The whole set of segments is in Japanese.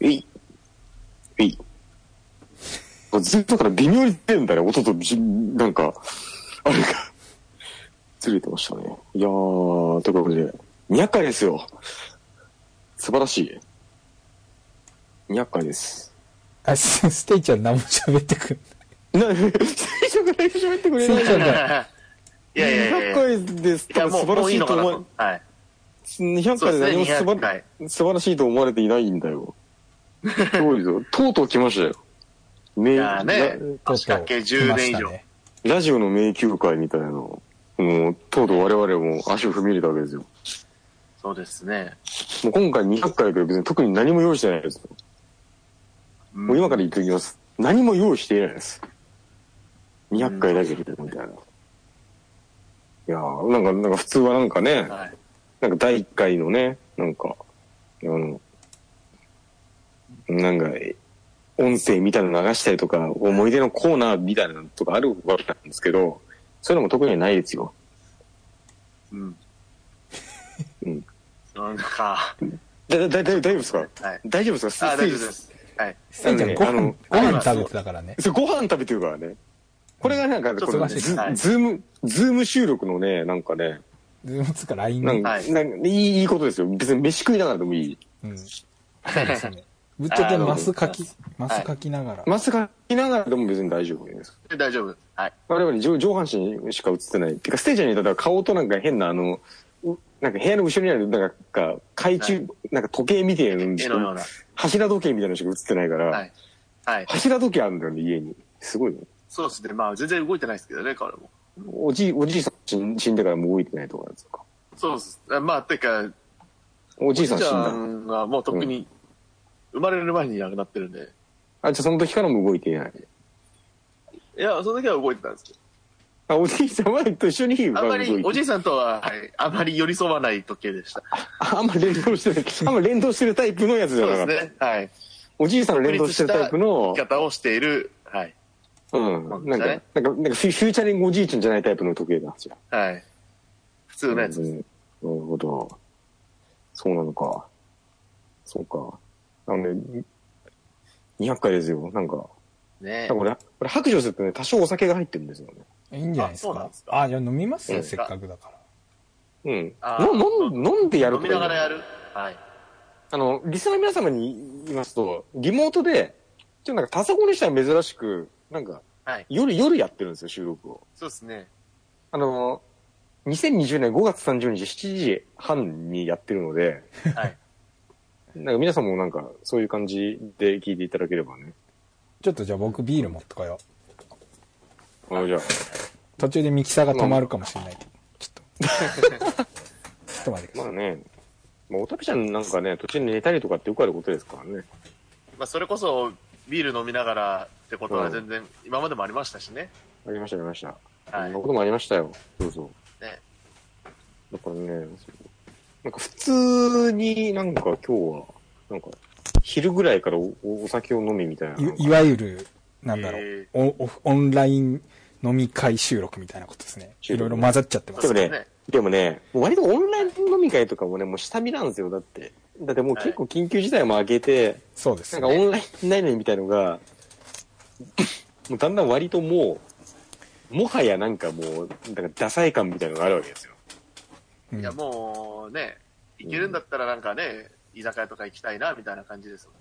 えい。えい。ずっとから微妙に出るんだね、音とじ、なんか、あれが、ずれてましたね。いやー、ということで、200回ですよ。素晴らしい。200回です。あ、スステイちゃん何も喋ってくんな、最初から喋ってくれないステイちゃんが、いやいやいやい200や。回です。いや、もう、多分素晴らしいと思と。はい。200そうですね回で何も素晴200回素晴らしいと思われていないんだよ。すごいぞ。とうとう来ましたよ。ねとうとう仕掛け10年以上ララジオの迷宮会みたいなのをもう、とうとう我々も足を踏み入れたわけですよ。そうですね。もう今回200回だけど別に特に何も用意してないですよ。もう今から言っておきます。何も用意していないです。200回だけでみたいな。いやーなんか、なんか普通はなんかね、はい。なんか第1回のね、なんか、あの、なんか、音声みたいなの流したりとか、思い出のコーナーみたいなのとかあるわけなんですけど、そういうのも特にないですよ。うん。うん。なんか、だ、だ、だ、大丈夫ですか？はい。大丈夫ですか？あ、大丈夫で。す。はい。ごあの飯、ご飯食べてたからね。そうご飯食べてるからね。これがなんか、ズーム、ズーム収録のね、なんかね、ズームつか LINE に。なんか、はいなんかいい、いいことですよ。別に飯食いながらでもいい。うん。そうですね。ぶっちゃけマスかき、マスかきながら。マスかきながらでも別に大丈夫です。大丈夫。はい。我々上上半身しか映ってない。てか、ステージにいたら顔となんか変なあの、うなんか部屋の後ろにある、なんか、懐中、なんか時計みたいなのにしか絵のような。柱時計みたいなのしか映ってないから、はい。はい。柱時計あるんだよね、家に。すごいね。そうですね。まあ、全然動いてないですけどね、彼も。おじい、おじいさん死ん死んでからもう動いてないとかなんですか？そうです。まあ、てか、おじいさん死んおじいちゃだ。んはもう特に、生まれる前に亡くなってるんで。あ、じゃあその時からも動いていない。いや、その時は動いてたんですけど。あ、おじいさんはと一緒にあんまり、おじいいさんとは、はい、あまり寄り添わない時計でした。ああんま連動してる、あんま連動してるタイプのやつじゃそうなかった。ですね。はい。おじいさんの連動してるタイプの生き、方をしている、はい。うん。そうなんか、ねなんか、なんかフューチャリングおじいちゃんじゃないタイプの時計だ。じゃあはい。普通のやつです。うんなるほど。そうなのか。そうか。あのね、200回ですよ。なんか、ねなんか俺、俺白状するとね、多少お酒が入ってるんですよね。いいんじゃないですかあそうなんです。かあ、じゃあ飲みます？よ、うんせっかくだから。うん。あの飲ん飲んでやる飲とかいいのみながらやる？はい。あの、リスナーの皆様に言いますと、リモートで、ちょっとなんかタソコンにしたら珍しく、なんか、はい。夜、夜やってるんですよ、収録を。そうですね。あの、2020年5月30日7時半にやってるので、はい。なんか皆さんもなんか、そういう感じで聞いていただければね。ちょっとじゃあ僕ビール持ってこよう。あじゃあ、途中でミキサーが止まるかもしれないけど。ちょっと。ちょっと待ってください。まあね、まあ、おたけちゃんなんかね、途中で寝たりとかってよくあることですからね。まあ、それこそ、ビール飲みながらってことは全然、今までもありましたしね。ありました、ありました。はいそんなこともありましたよ。そうそう。ね。だからね、なんか普通になんか今日は、なんか、昼ぐらいからおおお酒を飲みみたいな。いいわゆる、なんだろへう、おオオンライン飲み会収録みたいなことですね。いろいろ混ざっちゃってます。でもねねでもね、もう割とオンライン飲み会とかもね、もう下見なんですよ、だって。だってもう結構緊急事態も明けて、そうですなんかオンラインないのにみたいのが、もうだんだん割ともう、もはやなんかもう、なんかダサい感みたいなのがあるわけですよ。うんいや、もうね、行けるんだったらなんかね、居酒屋とか行きたいな、みたいな感じですも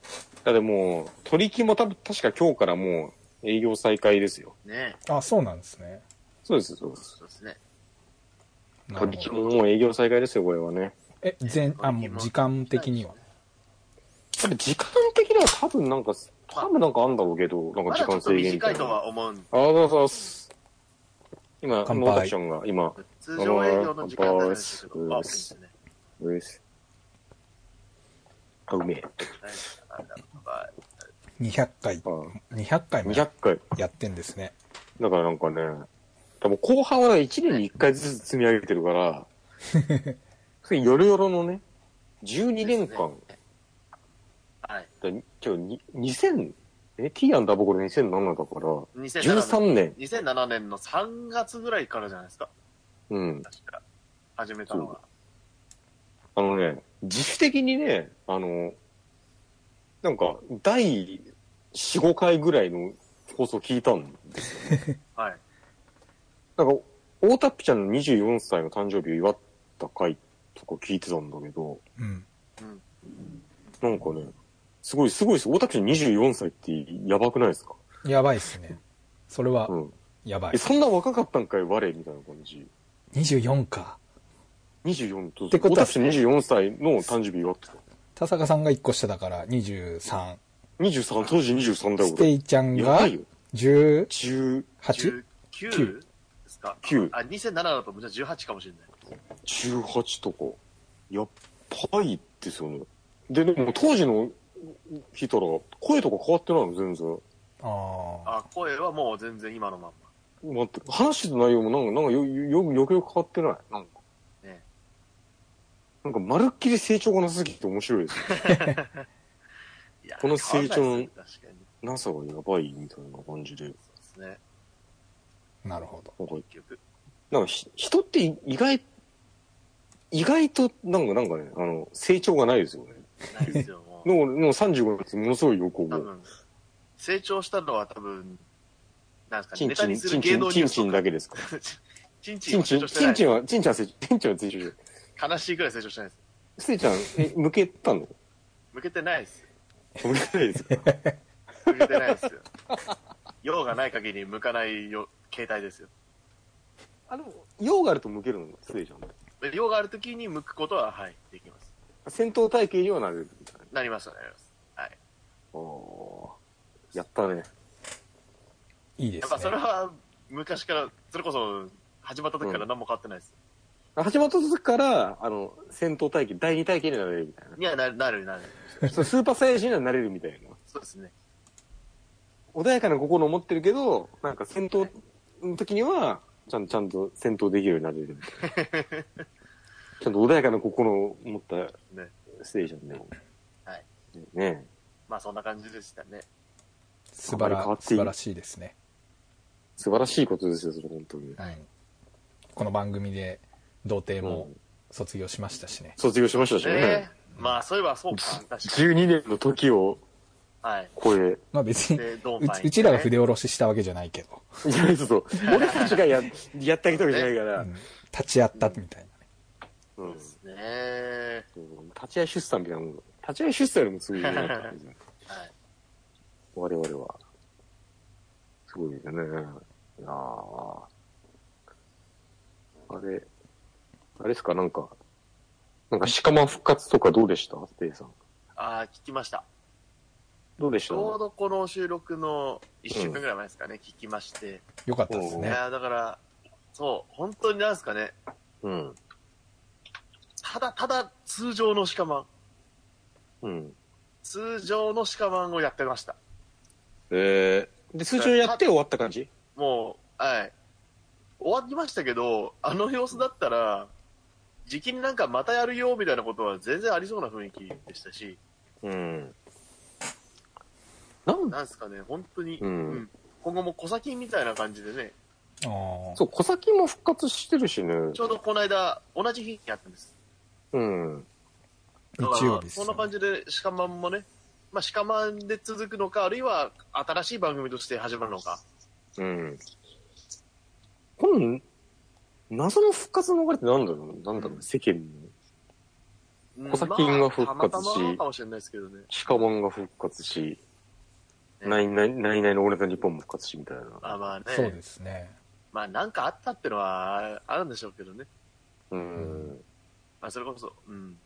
だってもう、取り木も多分確か今日からもう営業再開ですよ。ん。ねあ、そうなんですね。そうです、そうです。そうですね。取り木。ももう営業再開ですよ、これはね。え、全、あ、もう時間的には。多分時間的には多分なんか、多分なんかあんだろうけど、なんか時まだちょっと間制限みた短いといな。は思うんでああ、そうそうです。今、ノータクションが今、通常営業の時間なんです。けど、あ、です。ね。うです。あ、うめえ。200回、200回も200回。やってんです。ね。だからなんかね、多分後半は1年に1回ずつ積み上げてるから、それヨロヨロのね、12年間、はい。だ今日2000、え、T アンダーボコル2007だから、2007 13年。2007年の3月ぐらいからじゃないです。か。うん。確か。始めたのは。あのね、自主的にね、あの、なんか、第4、5回ぐらいの放送聞いたんですよ。はい。なんか、大田っぴちゃんの24歳の誕生日を祝った回とか聞いてたんだけど、うん。うん。なんかね、すごい、すごいです。大田っぴちゃん24歳ってやばくないですか？やばいっすね。それはう、ん。え、やばい。そんな若かったんかい、我みたいな感じ。24か。24と、ってことは大田っぴちゃん24歳の誕生日祝ってた。田坂さんが1個下だから23。23、当時23だよ、ステ俺。イちゃんがやばいよ。18? 10、19ですか？9あ、2007だとじゃあ18かもしれない。18とか。やっばいですよね。で、でも当時の聞いたら、声とか変わってないの、全然。ああ。あ、声はもう全然今のまんま。待って、話してた内容もなんか、なんかよ、よ、よくよく変わってない？なんか。ねなんか、まるっきり成長がなさすぎて面白いですよ。いやこの成長のなさがやばいみたいな感じで。そうですね。なるほど。なんか、結局。なんかひ、人って意外、意外と、なんか、なんかね、あの、成長がないですよね。ないですよ、もう。の、の35月、ものすごいよく思う。多分、成長したのは多分、なんですかね、チンチン、チンチン、チンチン。だけですか？チンチチンチン、ンは成長してないチンチンは、チンチンは成長、チンチンは成長してる。悲しいぐらい成長してないです。ステイちゃん、え、向けたの？向けてないです。向けてないですか？向けてないですよ。用がない限り向かないよ携帯ですよ。あ、でも、用があると向けるの？ステイちゃん。で用がある時に向くことは、はい、できます。戦闘体系にはなれるみたいな。なりますよなります。はい。おーやったね。やっいいですね。ぱそれは、昔から、それこそ、始まった時から何も変わってないです。始まった時から、あの、戦闘体系、第二体系になれるみたいにはなる、なる、なる。な。そうスーパーサイヤ人にはなれるみたいな。そうですね。穏やかな心を持ってるけど、なんか戦闘の時には、ちゃんちゃんと戦闘できるようになれるみたいな。ちゃんと穏やかな心を持ったね。ステージなんでも。はい。ねまあそんな感じでしたね。素晴らしいですね。素晴らしいことですよ、それ本当に。はいうんこの番組で童貞もうん卒業しましたしね。卒業しましたしね。ねまあそういえばそうか。確かに。12年の時をはい。超え、まあ別に、ねちうちらが筆下ろししたわけじゃないけど、いや、ちょっと、俺たちがや、やってあげたわけじゃないから、うん立ち会ったみたいなね。うん。ですね。立ち会い出産みたいなもん。立ち会い出産よりもすごいよね。はい。我々は。すごいですよね。いやーあれ、あれですか、なんか、なんか鹿間復活とかどうでしたステイさん。ああ、聞きました。どうでした？ちょうどこの収録の1週間ぐらい前ですかね、聞きまして。よかったですね。いやーだから、そう、本当になんですかね、うん。ただただ通常の鹿マン、うん。通常の鹿マンをやってました。えー、で、通常やって終わった感じ？もう、はい。終わりましたけど、あの様子だったら、時期になんかまたやるよみたいなことは全然ありそうな雰囲気でしたし、うん。なん？なんですかね、本当に、うん今後も小先みたいな感じでね、あーそう、小崎も復活してるしね。ちょうどこの間、同じ日にやったんです。うん。日だからねそんな感じで、鹿マンもね、まあ、鹿マンで続くのか、あるいは新しい番組として始まるのか。うん。この、謎の復活の流れってなんだろう？なんだろう、世間うん小先が復活しまかもしれないですけどね。の。鹿マンが復活し、ねナイナイナイナイの俺の日本も復活しみたいな。まあまあね。そうですね。まあなんかあったってのはあるんでしょうけどね。うん。まあそれこそ、うん。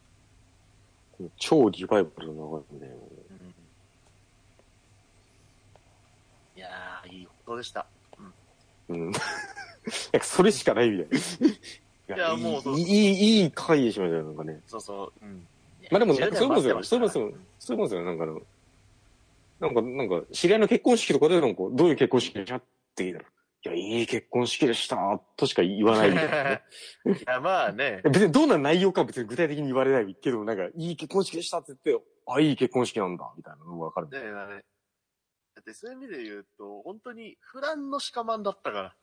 超リバイバルの流れで、うんいやー、いいことでした？うん。いやそれしかないみたいな。いやもうそういい、いい、回でしましたよ、なんかね。そうそう。うん。まあでも、10なんかそういうもんですよ。年そういうもんですよ。そういうもんですよ。なんかあの、なんか、なんか、知り合いの結婚式とかで、なんか、どういう結婚式でしたって聞いたら、いや、いい結婚式でした、としか言わないみたいなね。いや、まあね。別にどんな内容かは別に具体的に言われないけど、なんか、いい結婚式でしたって言って、あ、いい結婚式なんだ、みたいなのがわかる。ねえ、だね。だってそういう意味で言うと、本当に普段の鹿マンだったから。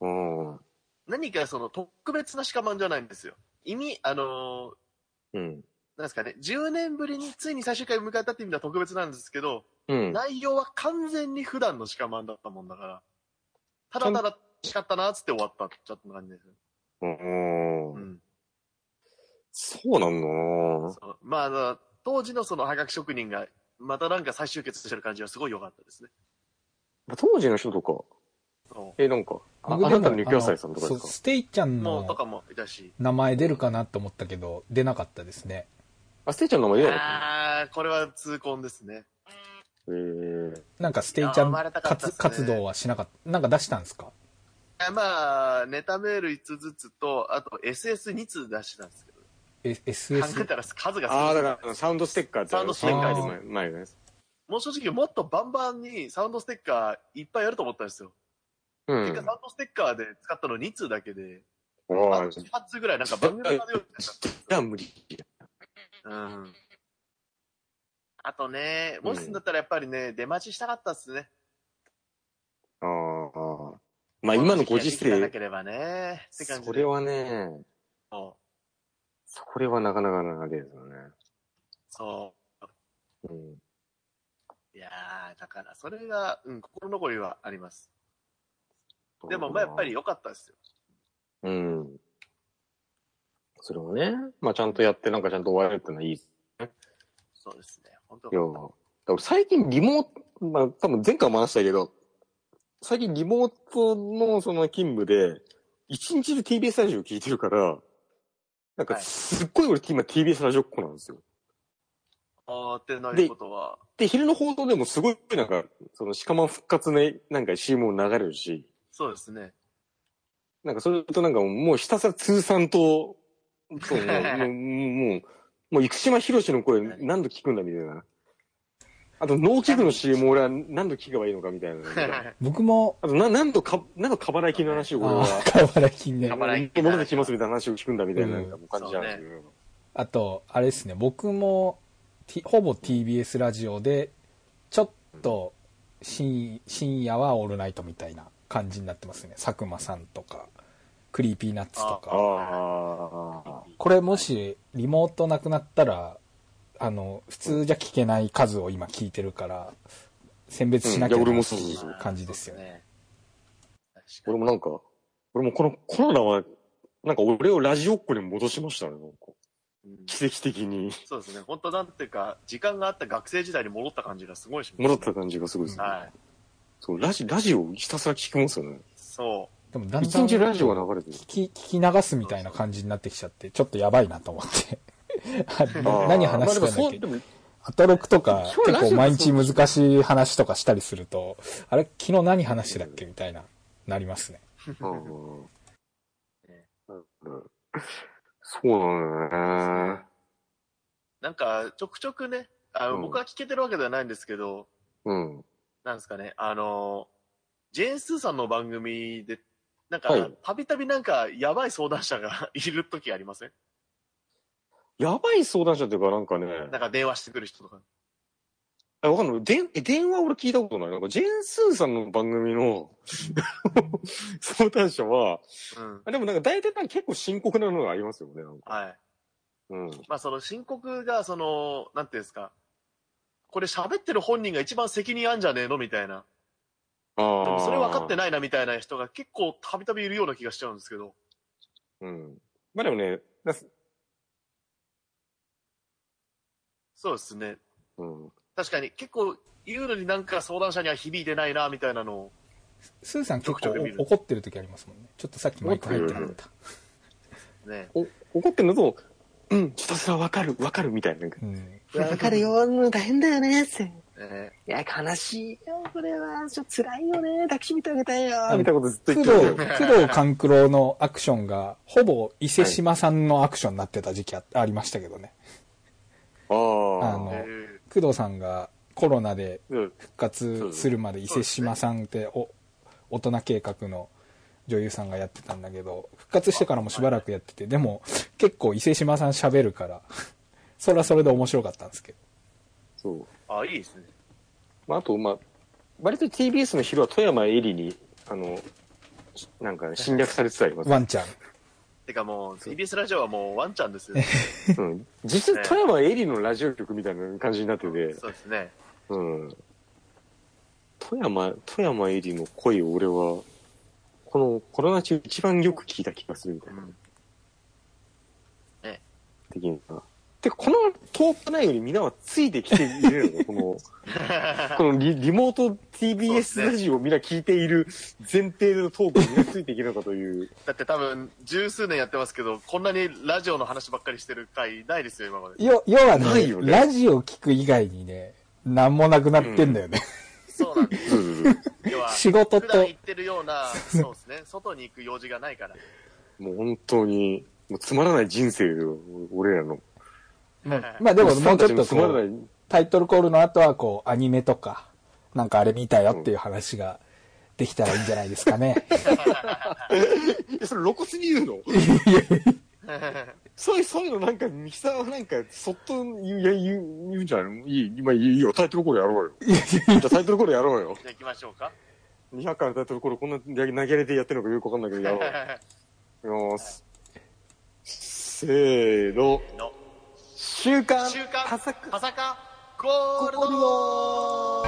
うん。何かその特別な鹿マンじゃないんですよ。意味、あのーうん。なんですかね、10年ぶりについに最終回を迎えたっていう意味では特別なんですけど、うん。内容は完全に普段の鹿マンだったもんだから、ただただしかったなーっつって終わったちょっと感じです。うんう。ん。そうなんだなまああの、当時のそのハガキ職人が、またなんか再集結してる感じはすごい良かったですね。当時の人とか、そえ、なんか、ああ僕なたの雪野菜さんとかですか？ステイちゃんのかもいたし。名前出るかなと思ったけど、出なかったですね。あ、ステイちゃんの名前出なかっああ、これは痛恨ですね。え。なんかステイちゃん活,、すね活動はしなかった。なんか出したんですか？あまあ、ネタメール5つずつと、あと SS2 通出してたんですけど、え考え?たら数がああ、だらから、サウンドステッカーってサウンドステッカーです前前のやつ。もう正直もっとバンバンにサウンドステッカーいっぱいやると思ったんですよ。うん。結果サウンドステッカーで使ったの2通だけで、あああ、8通ぐらいなんか番組のように。じゃあ無理。うん。あとね、もしすんだったらやっぱりね、出待ちしたかったっすね。ああ、ああ。まあ今のご時世、なければね、って感じで。それはね、そう。それはなかなかなですよね。そうん。う。いやー、だからそれが、うん、心残りはあります。でもまあやっぱり良かったですよ。うん。それをね、まあちゃんとやってなんかちゃんと終われるってのはいい。いそうですね。本当や、だ最近リモート、まあ多分前回も話したけど、最近リモートのその勤務で、一日で TBS ラジオ聞いてるから、なんかはいすっごい俺今 TBS ラジオっ子なんですよ。あーってなることは、で、昼の放送でもすごいなんか、その鹿間復活のなんか CM も流れるし、そうですね。なんかそれとなんかもうひたすら通算と、そう、もう、もう、もう、もう生島博士の声何度聞くんだみたいな。あと、脳器具の CM 俺は何度聞けばいいのかみたいな。僕も、あと、な、何度か、何度過払い金の話を俺は、あー、かわら金ね過。払い金戻ってきますみたいな話を聞くんだみたいな、感じなんですけど。あと、あれですね、僕も、T- ほぼ TBS ラジオで、ちょっと深、深夜はオールナイトみたいな感じになってますね。佐久間さんとか、クリーピーナッツとあか。あ。これもしリモートなくなったら、あの、普通じゃ聞けない数を今聞いてるから、選別しなきゃうんいや俺もないそうそうう感じですよね。俺もなんか、俺もこのコロナは、なんか俺をラジオっ子に戻しましたね、なんか。奇跡的に。そうですね。本当なんていうか、時間があった学生時代に戻った感じがすごいします。戻った感じがすごいですね。はい。そう、ラジ、ラジオひたすら聞きますよね。そでもだん一だん日ラジオが流れてる。聞き聞き流すみたいな感じになってきちゃって、ちょっとやばいなと思って。何話してたんだっけ？アトロクとか結構毎日難しい話とかしたりすると、あれ？昨日何話してたっけ？みたいな、なりますね。そうなん。だよね。う。なんか、ちょくちょくね、あの、うん。僕は聞けてるわけではないんですけど、うん。なんですかね、あの、ジェーン・スーさんの番組で、なんかはい、たびたびなんか、やばい相談者が いる時ありません？やばい相談者っていうかなんかね、なんか電話してくる人とか。あわかんない。でえ電話俺聞いたことない。なんかジェーン・スーさんの番組の 相談者は、うん。あでもなんか大体なんか結構深刻なのがありますよね。なんかはい。うん。まあ、その申告が、その、なんていうんですか、これ喋ってる本人が一番責任あんじゃねえのみたいな。あでもそれ分かってい。ないなみたいな人が結構たびたびいるような気がしちゃうんですけど。うん。まあでもね、だすそうですね。うん。確かに結構言うのになんか相談者には響いてないなみたいなのを。スーさん結構怒ってる時ありますもんね。ちょっとさっきマイク入ってなかった。ね。お怒ってんのと、うん、ちょっとそれはわかる、わかるみたいな。なんかうん。わかるよ、うん大変だよね、って。ねいや、悲しいよ、これは。ちょっと辛いよね、抱きしめてあげたいよ。みたいなことずっと工言ってる藤、工藤官九郎のアクションが、ほぼ伊勢島さんのアクションになってた時期あありましたけどね。あ。のえ工藤さんがコロナでうん復活するまで伊勢島さんってお大人計画の女優さんがやってたんだけど、復活してからもしばらくやってて、でも結構伊勢島さん喋るから、それはそれで面白かったんですけど。そう。あ、いいですね。まあ、あと、まあ、割と TBS の昼は富山えりに、あの、しなんかね、侵略されてたります。ワンちゃん。てかもう、TBS ラジオはもうワンちゃんですよ。うん。実際、富山エリのラジオ局みたいな感じになってて、そうですね。うん。富山、富山エリの声を俺は、このコロナ中一番よく聞いた気がするみたいな。うん的な。てか、このトーク内容にみんなはついてきているのこの、このリリモート TBS ねラジオをみんな聞いている前提でのトークにみんなついていけるのかという。だって多分、十数年やってますけど、こんなにラジオの話ばっかりしてる回ないですよ、今まで。よ、要はねないよねラジオ聞く以外にね、なんもなくなってんだよね。そうなんです。そうそうそう要は、仕事と普段行ってるような、そうですね、外に行く用事がないから。もう本当に、もうつまらない人生よ、俺らの。もうまあでももうちょっとこう、。タイトルコールの後はこう、アニメとか、なんかあれ見たよっていう話ができたらいいんじゃないですかね。え、それ露骨に言うの？そういう、そういうのなんか、ミキサーはなんか、そっと言う、いや、言う、言うんじゃないの？いい、今いいよ、タイトルコールやろうよ。じゃあタイトルコールやろうよ。じゃあ行きましょうか。200回のタイトルコールこんな投げ投げれてやってるのかよくわかんないけど、やろうよ。いきます。せーの。の、週刊、週刊、パサカパサカ、ゴールド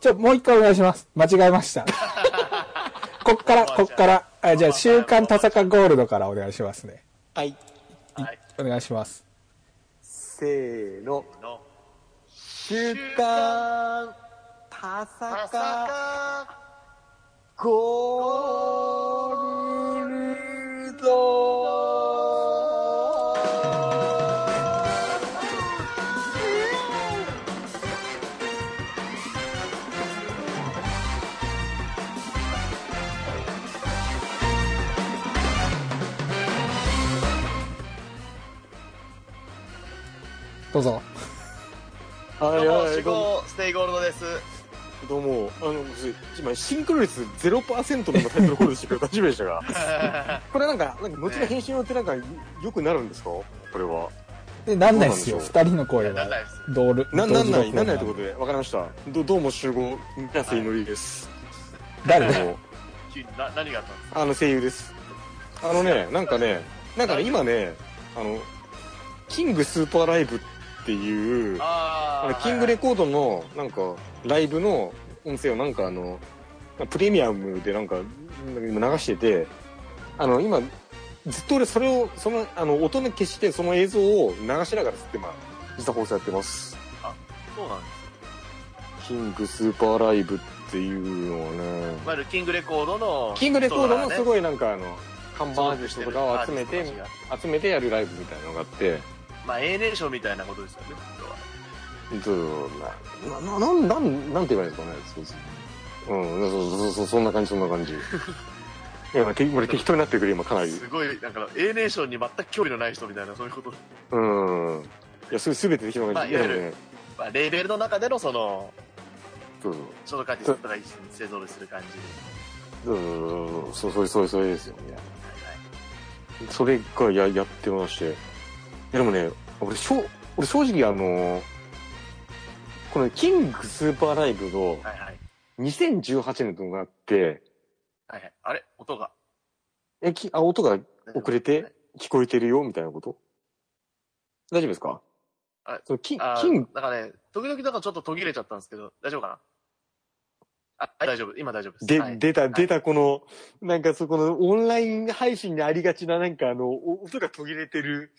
ちょ、もう一回お願いします。間違えました。こっから、こっから、あじゃあ、週刊田坂ゴールドからお願いしますね。はい。はい。お願いします。せーの。の、週刊、パサパサカ、カ、ゴールドどうぞ。はいどうも、はい、ステイゴールドです。どうも、あの、今、シンクロ率0%の今タイトルコールしてくれた大丈夫でしたか これなんか、なんか、後の編集によってなんか、良くなるんですか？これは。で、なんないっすよ。二人の声がなんないです。同る。な、なんない、なんないってとことで、わかりました。ど、どうも集合、皆さんのりです。誰？だあの、急にな何があったんですあの声優です。あのね、なんかね、なんかね、今ね、あの、キングスーパーライブっていう、あのキングレコードの、なんか、ライブの音声をなんかあの、プレミアムでなんか、今流してて、あの、今、ずっと俺それを、その、あの、音の消して、その映像を流しながらずっと今、実は放送やってます。そうなんです。キングスーパーライブっていうのはね、いわゆるキングレコードの、キングレコードのすいごいなんかあの、看板アーティストとかを集めて、集めてやるライブみたいなのがあって、まあ、A ネーションみたいなことですよね、そうな、な、な、なん、なんて言えばいいんですかね、そうそう。うん、そうそうそう、そんな感じ、そんな感じ。いや、て俺適当になってくれ、今かなり。すごい、なんか、A ネーションに全く興味のない人みたいな、そういうこと。うん。いや、す、すべて適当な感じ。まあいわゆるね、まあ、レーベルの中での、その、そうそう。ショートカーティストが一緒に製造する感じで。そうそうそう、そう、そう、そうですよね。はいそれがや、やってまして。いや、でもね、俺、しょ、俺正直あの、このキングスーパーライブのはい。はいはい。2018年というのがあって、はいはい。あれ？音が。え、き、あ、音が遅れて聞こえてるよ、みたいなこと？大丈夫ですか？あそのキンあ、キング、なんかね、時々なんかちょっと途切れちゃったんですけど、大丈夫かな？あ、大丈夫。今大丈夫です。で、はい出た、はい出たこの、なんかそこのオンライン配信にありがちな、なんかあの、お音が途切れてる、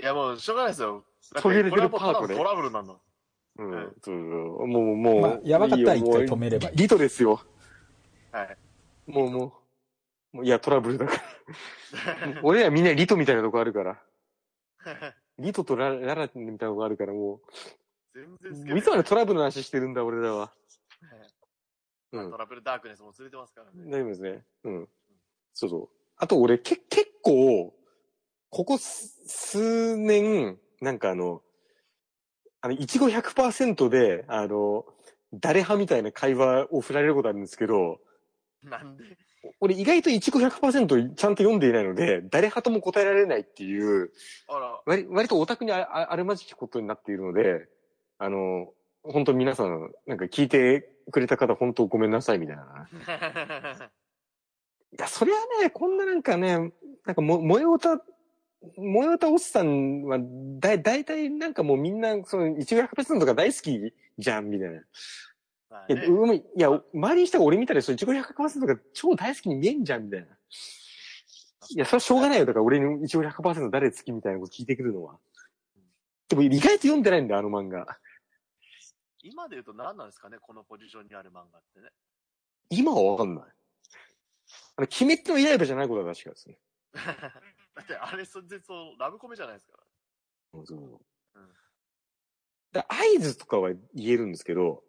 いや、もう、しょうがないですよ。途切れてるパートねトラブルなんだ。うん、はいそうそうもう、もう、まあやばかったらいいよ一回止めればいいリトですよ。はい。もう、もう、もういや、トラブルだから。俺らみんなリトみたいなとこあるから。リトとラララみたいなとこあるから、もう、全然好きいつまでトラブルの話してるんだ、俺らは。うんト。ラブルダークネスも連れてますからね。大丈夫ですね。うん。そうそう。あと俺、け、結構、ここす数年、なんかあの、あの、いちご100%で、あの、誰派みたいな会話を振られることあるんですけど、なんで？俺意外といちご100%ちゃんと読んでいないので、誰派とも答えられないっていう、あら、割割とオタクにあああるまじきことになっているので、あの、本当皆さん、なんか聞いてくれた方、本当ごめんなさいみたいな。や、そりゃね、こんななんかね、なんかも、萌え歌、萌え歌おっさんは、だい、だいたいなんかもうみんな、その、一グ100%とか大好きじゃん、みたいな。いや、まあねうまいいや、周りに人が俺見たら、その一グ100%が超大好きに見えんじゃん、みたいな。いや、それはしょうがないよ。だから俺に一グ100%誰好きみたいなこと聞いてくるのは。でも意外と読んでないんだよ、あの漫画。今で言うと何なんですかね、このポジションにある漫画ってね。今はわかんない。あの、鬼滅の刃じゃないことは確かですね。だってあれ、全然そう、ラブコメじゃないですから。そうそううんだ合図とかは言えるんですけど、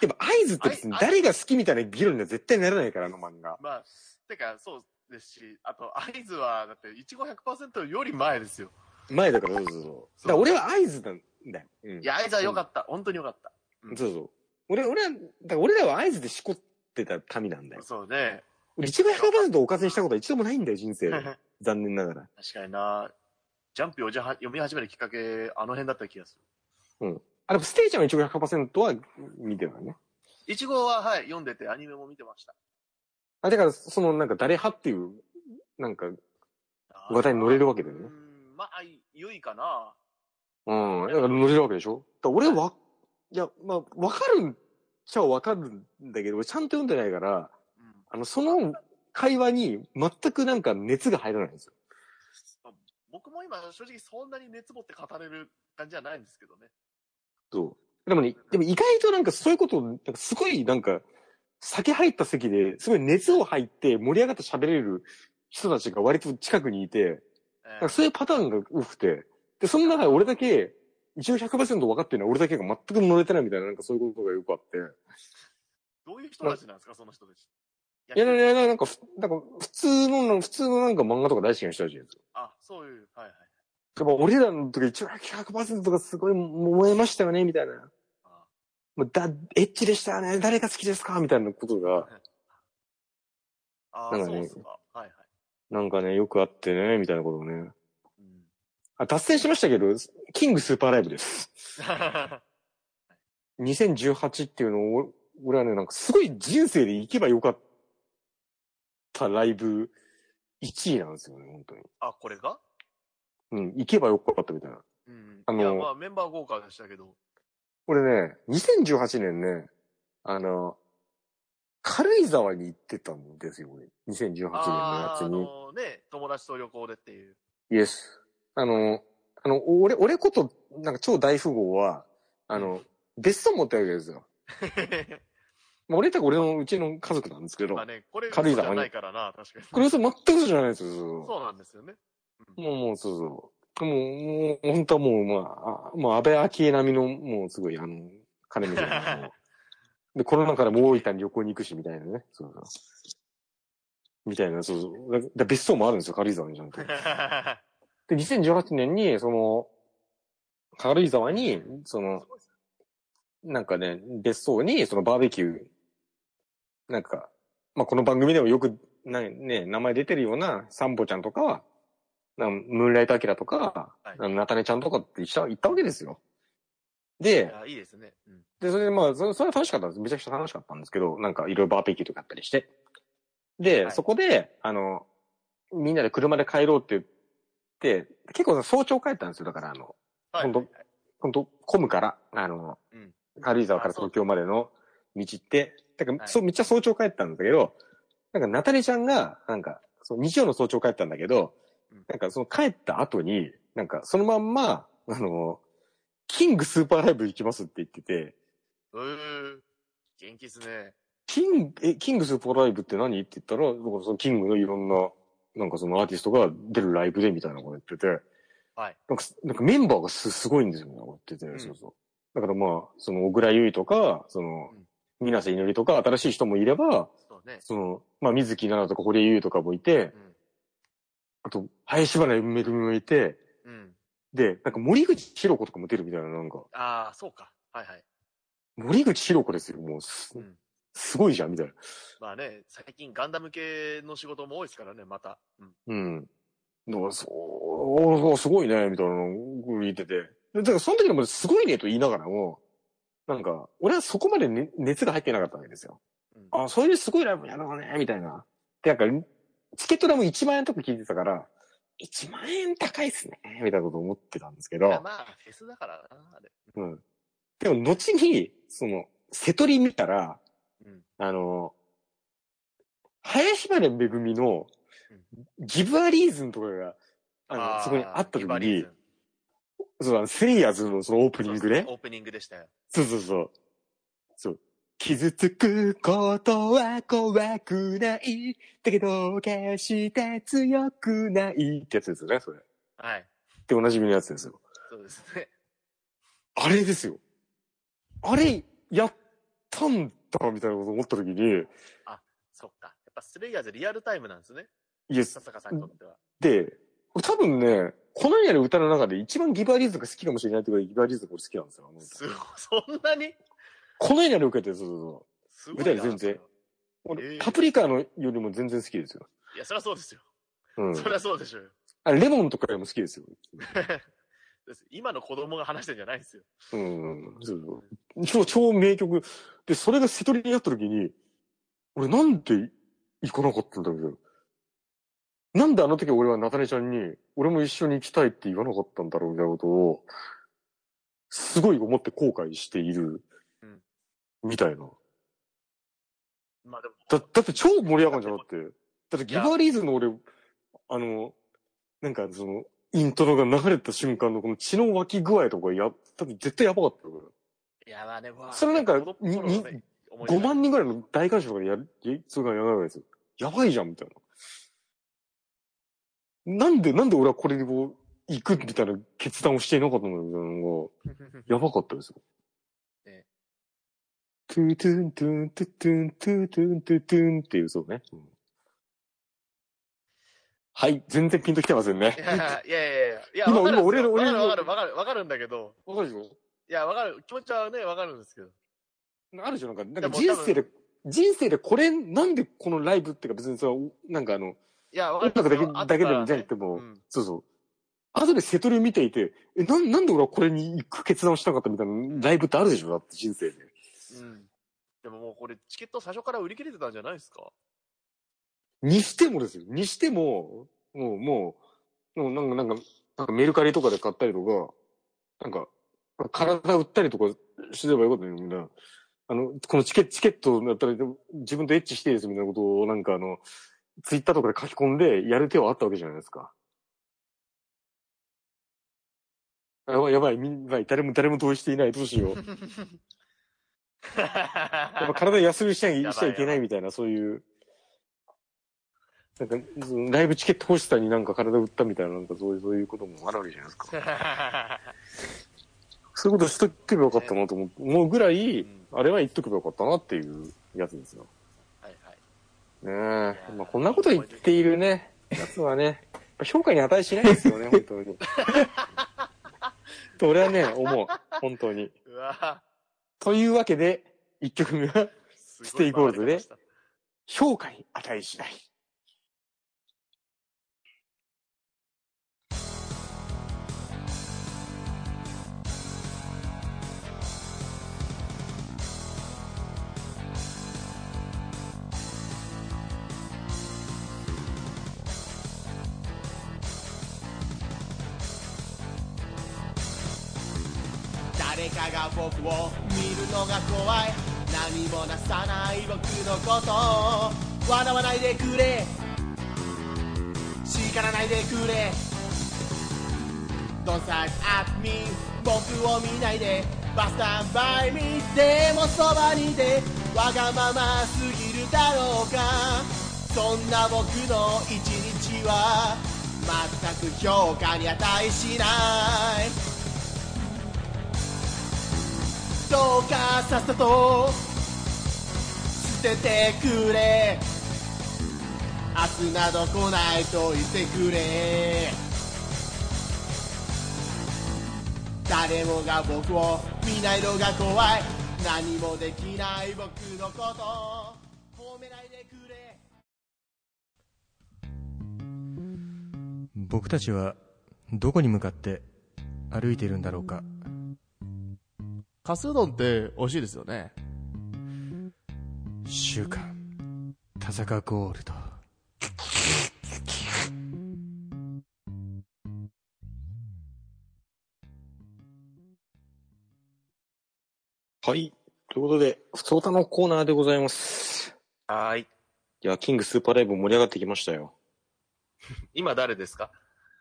でも合図って別に誰が好きみたいな議論には絶対ならないから、あの漫画。まあ、てか、そうですし、あと、合図は、だって、いちご100%より前ですよ。前だから、そうそうそう。だ俺は合図なんだよ。うんいや、合図は良かった。本当に良かった。うんそうそう。俺、俺は、だ俺らは合図でしこってた民なんだよ。そうね。俺、一番100%おかずにしたことは一度もないんだよ、人生で。確残念ながら。かにな。ジャンプを読み始めるきっかけ、あの辺だった気がする。あ、でもステージの一番100%は見てるね。いちごは、はい、読んでて、アニメも見てました。あ、だから、その、なんか、誰派っていう、なんか、話題に乗れるわけだよねうん、まあ、良いかな。うん。だから乗れるわけでしょだ俺は、いや、まあ、わかるんちゃわかるんだけど、俺ちゃんと読んでないから、うん。あの、その会話に全くなんか熱が入らないんですよ。僕も今、正直そんなに熱持って語れる感じじゃないんですけどね。そう。でもね、でも意外となんかそういうことを、なんかすごいなんか、酒入った席ですごい熱を入って盛り上がって喋れる人たちが割と近くにいて、そういうパターンが多くて、で、その中で俺だけ、一応100%分かってるのは俺だけが全く乗れてないみたいな、なんかそういうことがよくあって。どういう人たちなんですか、その人たち。いやいやいや、なんかふ、なんか普通の、普通のなんか漫画とか大好きな人たちですよ。あ、そういう、はいはい。やっぱ俺らの時一応100%とかすごい燃えましたよね、みたいな。あもうだ、エッチでしたよね、誰が好きですかみたいなことが、あー、なんかねそうですか。はいはい。なんかね、よくあってね、みたいなことをね。うんあ、達成しましたけど、キングスーパーライブです。2018っていうのを、俺はね、なんかすごい人生で行けばよかったライブ1位なんですよね、本当に。あ、これが？うん、行けばよかったみたいな。うん。あのいや、まあ、メンバー豪華でしたけど。俺ね、2018年ね、あの、軽井沢に行ってたんですよ、俺。2018年のあーあ。のね、友達と旅行でっていう。イエス。あの、あの、俺、俺こと、なんか超大富豪は、あの、別荘持ってるわけですよ。まあ、俺とか俺のうちの家族なんですけど、まあね、これ軽井沢じゃないからな、確かに。これ嘘全く嘘じゃないですよ。そうなんですよね。もう、もう、そうそう。もう、もう、本当はもう、まあ、あもう安倍昭恵並みの、もうすごい、あの、金持ちなんで コロナからもう大分に旅行に行くし、みたいなね。そうそう。みたいな、そうそう。だだ別荘もあるんですよ、軽井沢にちゃんと。で、2018年に、その、軽井沢に、その、なんかね、別荘に、そのバーベキュー、なんか、まあ、この番組でもよく、なね、名前出てるような、サンボちゃんとか、なムーンライトアキラとか、はいナタネちゃんとかって一緒行ったわけですよ。いで、や、いいですね。うん。で、それでまあ、そそれは楽しかったんです。めちゃくちゃ楽しかったんですけど、なんかいろいろバーベキューとかあったりして。で、はいそこで、あの、みんなで車で帰ろうって言って、結構早朝帰ったんですよ。だからあの、はい。ほんと本当混むから、あの、うん軽井沢から東京までの道って、だから、はいそう、めっちゃ早朝帰ったんだけど、なんか、ナタリちゃんが、なんか、そう、日曜の早朝帰ったんだけどうん、なんか、その帰った後に、なんか、そのまんま、あの、キングスーパーライブ行きますって言ってて、うー元気っすね。キング、え、キングスーパーライブって何？って言ったら、だからそのキングのいろんな、なんかそのアーティストが出るライブでみたいなこと言ってて、はい。なんか、なんかメンバーがす、すごいんですよね、言ってて、んそうそう。だからまあ、その、小倉優衣とか、そのうん、水瀬いのりとか、新しい人もいれば、そうね。その、まあ、水木奈々とか堀江優とかもいて、うん。あと、林原めぐみもいて、うん。で、なんか森口博子とかも出るみたいな、なんか、ああ、そうか。はいはい。森口博子ですよ、もうす、うん。すごいじゃん、みたいな。まあね、最近ガンダム系の仕事も多いですからね、また。うん。うん。だから、そう、おすごいね、みたいなのを言ってて。でだから、その時でもすごいねと言いながらも、なんか、俺はそこまで、ね、熱が入ってなかったわけですよ。うん、あ、そういうすごいライブやろうね、みたいな。で、なんか、チケット代も1万円とか聞いてたから、1万円高いっすね、みたいなこと思ってたんですけど、まあ、フェスだからな、あれ。うん。でも、後に、その、瀬戸り見たら、うんあの、林原めぐみの、ギブアリーズンとかが、あの、そこにあった時にそう、あのスレイヤーズのそのオープニングねオ。ープニングでしたよ。そうそうそう。そう。傷つくことは怖くない。だけど、決して強くないってやつですよね、それ。はい。で、おなじみのやつですよ。そうですね。あれですよ。あれ、やったんだ、みたいなこと思った時に、そっか。やっぱスレイヤーズリアルタイムなんですね。いや、笹香さんにとっては。で、多分ね、この世にある歌の中で一番ギバーリーズが好きかもしれないっていうか、ギバーリーズが俺好きなんですよ。すごい、そんなに？この世にある歌って、そうそうそう。すごい全然俺、えーパプリカのよりも全然好きですよ。いや、そりゃそうですよ。うん。そりゃそうでしょうよ。あレモンとかよりも好きですよ。今の子供が話してんじゃないですよ。うん。そうそう超、超名曲。で、それが瀬戸りになった時に、俺なんで行かなかったんだろうなんであの時俺はナタネちゃんに、俺も一緒に行きたいって言わなかったんだろうみたいなことを、すごい思って後悔しているうん、みたいな。まあでも、だ、だって超盛り上がるんじゃなくて。だってギバーリーズの俺、あの、なんかその、イントロが流れた瞬間のこの血の湧き具合とかや、多分絶対やばかったよ。いや、まあね、まあそれなんか子供の頃のね思い出5万人ぐらいの大観衆とかでやる、えそれがやばいですよ。やばいじゃん、みたいな。なんで、なんで俺はこれにこう、行くみたいな決断をしていなかったのみたいな。のが、やばかったですよ。ねトゥトゥントゥントゥトゥントゥトゥントゥトゥンっていう、そうね。うん。はい、全然ピンときてませんね。い。やいやいやいや、今今俺の俺のわかるわかるわかるんだけど、わかるでしょ？いや、わかる、気持ちはね、わかるんですけど。あるじゃん、なんか、なんか人生で、人生でこれ、なんでこのライブっていうか別にさ、なんかあの、いや、音楽だけだけでもじゃなくても、そうそう。後でセトリを見ていて、え、なん、なんで俺はこれに行く決断をしなかったみたいなライブってあるでしょだって人生で。うん。うん。でももうこれ、チケット最初から売り切れてたんじゃないですか？にしてもですよ。にしても、もう、もう、もうなんか、なんか、なんかメルカリとかで買ったりとか、なんか、体売ったりとかすればよかったよ、みんな。あの、このチケチケットだったら自分とエッチしてですみたいなことをなんかあの、ツイッターとかで書き込んでやる手はあったわけじゃないですか。やばい、やばい、みんな、誰も、誰も同意していない。どうしよう。やっぱ体休みしちゃいしちゃいけないみたいな、そういう。なんか、ライブチケット欲しさになんか体売ったみたいな、なんかそういう、そういうこともあるわけじゃないですか。そういうことしとけばよかったなと思うぐらい、うんあれは言っとけばよかったなっていうやつですよ。ねえ。ーまあ、こんなこと言っているね、やつはね、評価に値しないですよね、本当に。と俺はね、思う。本当に。うわというわけで、一曲目は、ステイゴールドで評価に値しない。かが僕を見るのが怖い。何もなさない僕のこと。を笑わないでくれ。叱らないでくれ。Don't start at me 僕を見ないで。But stand by me でもそばにいて。わがまますぎるだろうか。そんな僕の一日は。全く評価に値しない。どうかさっさと捨ててくれ。明日など来ないと言ってくれ。誰もが僕を見ないのが怖い。何もできない僕のこと。褒めないでくれ。僕たちはどこに向かって歩いているんだろうか。カスうどんって美味しいですよね。週刊、田坂ゴールド。はい。ということで、ふつおたのコーナーでございます。はい。いや、キングスーパーライブ盛り上がってきましたよ。今誰ですか？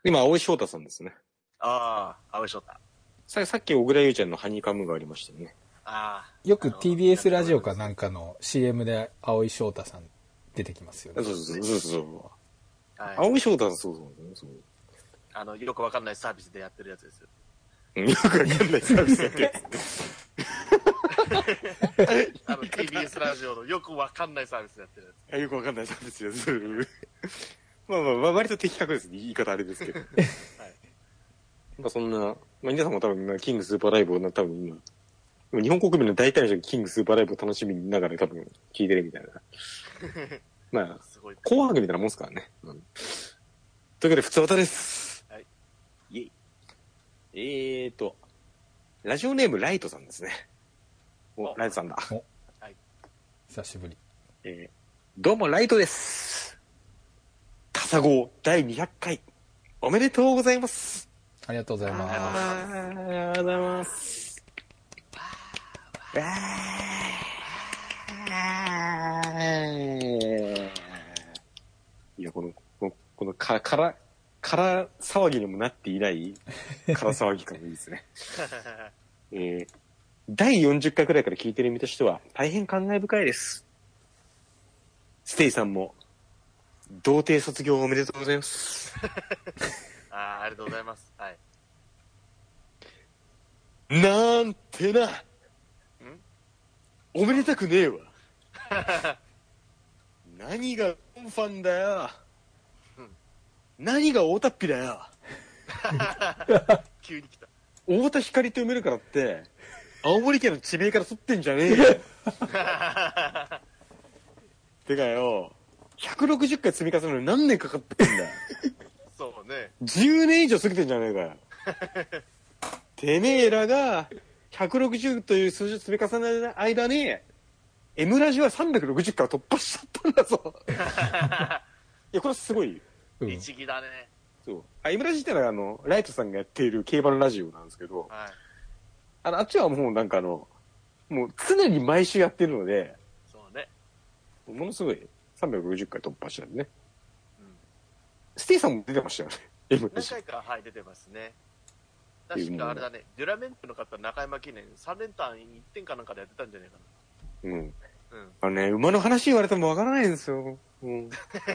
今、青井翔太さんですね。ああ、青井翔太。ささっき、小倉優ちゃんのハニカムがありましたよね。ああ。よく TBS ラジオかなんかの CM で青井翔太さん出てきますよね。そうそうそうそう。はい。青井翔太さん、そうそうそう。あの、よくわかんないサービスでやってるやつですよ。うんよくわかんないサービスやってるやつ。あの、TBS ラジオのよくわかんないサービスでやってるやあよくわかんないサービスやつ。まあまあまあ、割と的確ですね。言い方あれですけど。つ。はい。まあそんな、まあ皆さんも多分、まあキングスーパーライブをな多分今、今日本国民の大体の人がキングスーパーライブを楽しみながら多分聞いてるみたいな。まあ、すごい。紅白みたいなもんすからね。うん、というわけで、ふつおたです。はい。イェイ。えーと、ラジオネームライトさんですね。お、おライトさんだ。久しぶり。えーどうもライトです。タサゴ第200回、おめでとうございます。ありがとうございます。ありがとうございます。いや、この、この、このか、から、から騒ぎにもなっていない、から騒ぎ感がいいですね。えー、第40回くらいから聞いてる身としては、大変感慨深いです。ステイさんも、童貞卒業おめでとうございます。ああ、ありがとうございます。はい。なんてな。おめでたくねえわ。何がファンだよ。何が大田っぴだよ。急に来た。太田光って読めるからって、青森県の地名から取ってんじゃねえよ。てかよ、160回積み重ねるのに何年かかってんだよ。そうね。10年以上過ぎてんじゃねえかよ。てめえらが、160という数字を積み重ねる間に、M ラジは360回突破しちゃったんだぞ。いや、これはすごいよ。うん律儀だね。そう。あ、M ラジってのはあの、ライトさんがやっている競馬のラジオなんですけど、はい。あの、あっちはもうなんかあの、もう常に毎週やってるので、そうね。ものすごい360回突破したんでね。うんステイさんも出てましたよね。何回か、はい、出てますね。確かあれだね、デュラメントの方、中山記念、3連単1点かなんかでやってたんじゃないかうん。な。うん。あのね、馬の話言われてもわからないんですよ。うん。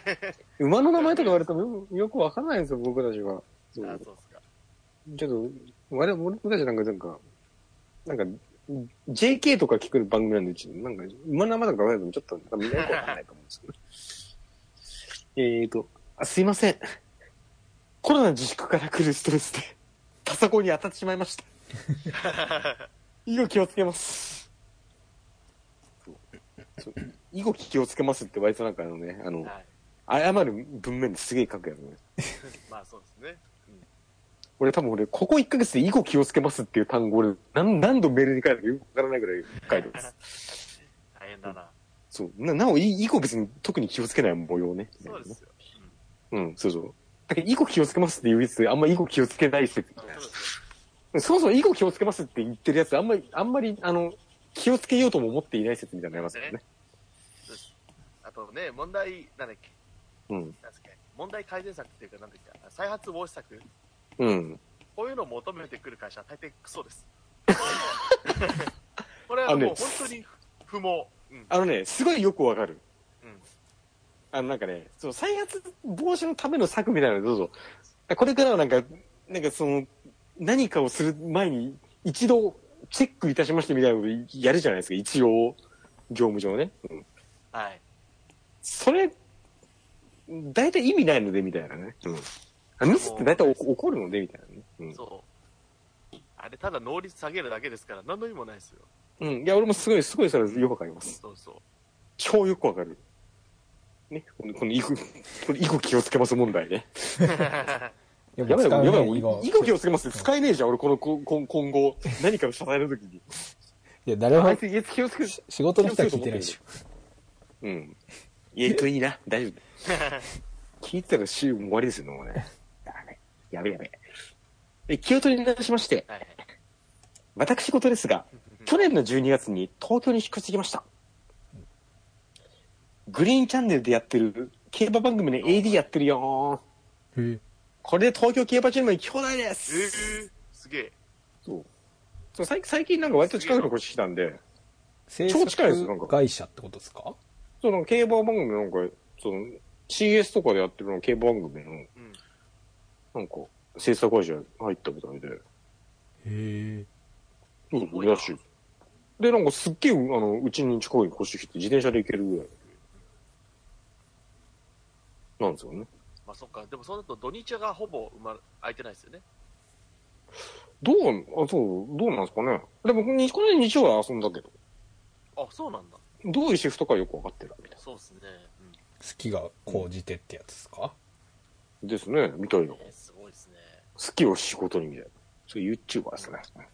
馬の名前とか言われてもよよくわからないんですよ、僕たちは。そあうそうっすか。ちょっと、我々、僕たちなんか、なんか、なんか、JK とか聞く番組なんで、ちょっとなんか、馬の名前とか言われてもちょっと、なんかみんなよくわかんないと思うんですけど。えーと、あ、すいません。コロナ自粛から来るストレスで、パソコンに当たってしまいました。以後気をつけます。以後気をつけますって割となんかあのね、あの、はい。謝る文面ですげえ書くやつね。まあそうですね。俺多分俺、ここ1ヶ月で以後気をつけますっていう単語俺、何何度メールに書いたかよくわからないぐらい書いてます。大変だな。そう。な、なお、い以後別に特に気をつけない模様ね。そうですよ。うん、そうそう。だけど、以後気をつけますっていうやつ、あんま以後気をつけない説。そもそも以後気をつけますって言ってるやつ、あんまり、あんまり、あの、気をつけようとも思っていない説みたいなのありますよね。あとね、問題、なんだっけ、うん。なんですっけ、問題改善策っていうか、なんだっけ、再発防止策？うん。こういうのを求めてくる会社は大抵クソです。これはもう本当に不毛。うん。あのね、すごいよくわかる。うん。あの、なんかね、そう、再発防止のための策みたいなのどうぞ。これからはなんか、なんかその、何かをする前に、一度チェックいたしましてみたいなことやるじゃないですか、一応、業務上ね。うん。はい。それ、大体意味ないので、みたいなね。うん。あミスって大体起起こるので、みたいなね。うん。そう。あれ、ただ能率下げるだけですから、何の意味もないですよ。うん。いや、俺もすごい、すごいそれよくわかります。そうそう。超よくわかる。ね。この、この、囲碁、この囲碁気をつけます問題ね。よやばいやばい、囲碁気をつけます使えねえじゃん、俺、この、こ今今後、何かを謝罪の時に。いや、誰も。仕事の人は聞いてないでしょ。うん。言えるといいな、大丈夫。聞いてたら週も終わりですよ、もうね。やべ、やべやべ。え気を取り直しまして、はい。私事ですが、去年の12月に東京に引っ越してきました。グリーンチャンネルでやってる競馬番組の AD やってるよへえ。これで東京競馬チーム行き放題でえす、ー、すげえ。そう。そう最最近なんか割と近くの越してきたんで、制超近いですよなんか作会社ってことですか？その競馬番組なんか、その CS とかでやってるの競馬番組の、うん。なんか、制作会社入ったみたいで、へえ。そうそう、らしい。で、なんかすっげえ、あの、うちに近くに越してきて、自転車で行けるぐらい。なんですよね。まあそっか。でもそうなると土日がほぼ埋まる空いてないですよね。どう、あ、そう、どうなんですかね。でも、にこの間日曜は遊んだけど、あ、そうなんだ。どういうシフトかよくわかってるみたいそうですね。好きが高じてってやつですか？な。ですね、みたいな。うん。好えー、すごいですね。きを仕事にみたいな。そういう YouTuber ですね。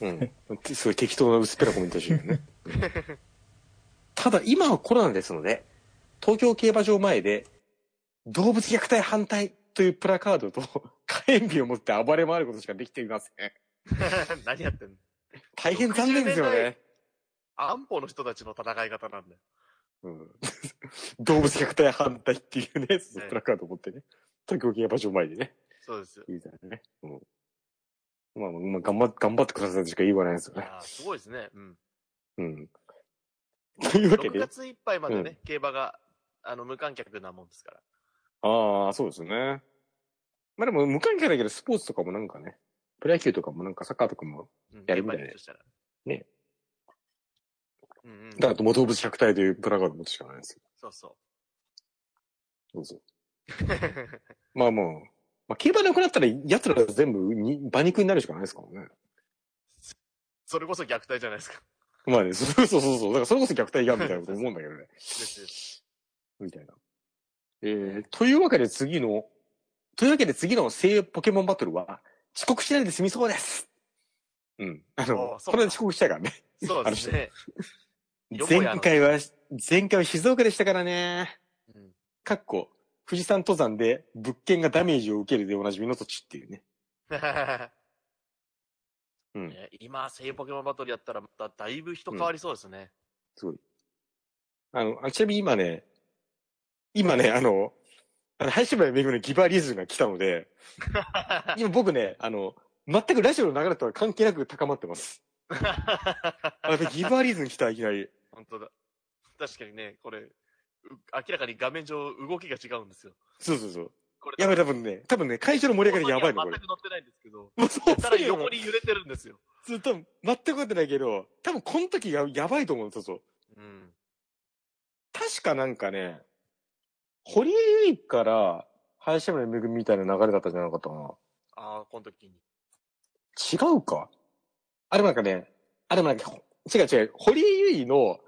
ねうん。すごい適当な薄っぺらコメントしてるね。うん ただ、今はコロナですので、東京競馬場前で、動物虐待反対というプラカードと火炎瓶を持って暴れ回ることしかできていません。何やってんの？大変残念ですよね。安保の人たちの戦い方なんだよ。うん、動物虐待反対っていうね、そのプラカードを持ってね、東京競馬場前でね、そうですよ。言うたらね。うん。まあ、まあ、頑張っ、頑張ってくださいとしか言いないですよね。あーすごいですね。うん。うん。というわけ6で、月いっぱいまでね、競馬が、あの、無観客なもんですから。ああ、そうですね。まあでも、無観客だけど、スポーツとかもなんかね、プロ野球とかもなんかサッカーとかも、うん、やるみたいね現場にとしたら。ね。うんうん。だから、も動物虐待というプラカード持つしかないですよ。そうそそうそう。う。まあもう、まあ、競馬なくなったら、奴ら全部に馬肉になるしかないですからね。それこそ虐待じゃないですか。まあね、そうそうそうそう。だからそれこそ虐待やんみたいなこと思うんだけどね。ですみたいな。えー、というわけで次の、というわけで次の聖ポケモンバトルは、遅刻しないで済みそうです。うん。あのこれで遅刻したからね。そうですね。前回は、前回は静岡でしたからね。うんかっこ、富士山登山で物件がダメージを受けるでおなじみの土地っていうね。うん。ね今、聖ポケモンバトルやったら、まただいぶ人変わりそうですね。すごい。あの、あちなみに今ね、今ね、あの、あの、林原めぐのギバーリズムが来たので、今僕ね、あの、全くラジオの流れとは関係なく高まってます。あ、でギバーリズム来た、いきなり。本当だ。確かにね、これ、う明らかに画面上動きが違うんですよ。そうそうそう。これやばい、多分ね、多分ね、会場の盛り上がりやばいの、これ全。く乗ってないんですけど、もうそうただ横に揺れてるんですよ。ずっと、全くわってないけど、多分この時がやばいと思うんですよ。うん。確かなんかね、堀江由衣から林原めぐみみたいな流れだったんじゃなかったかな。ああ、この時に。違うか？あれもなんかね、あれもなんか、違う違う、堀江由衣の、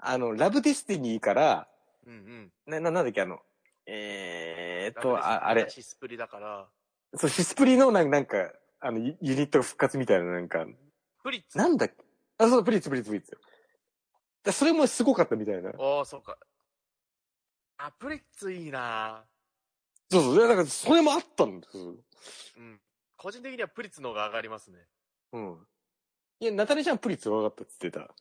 あの、 Love Destiny から、うんうん。な、な、なんだっけ、あの、えーっと、ああれ、シスプリだから、そう、シスプリのなんなんか、あの、ユ、ユニット復活みたいな、なんか、フリッツ。なんだっけ？あ、そう、プリッツ、プリッツ、プリッツ。だそれもすごかったみたいな。おー、そうか。あ、プリッツいいなそうそう、だからそれもあったんですよ。うん。個人的にはプリッツの方が上がりますね。うん。いや、ナタリちゃんプリッツ分かったって言ってた。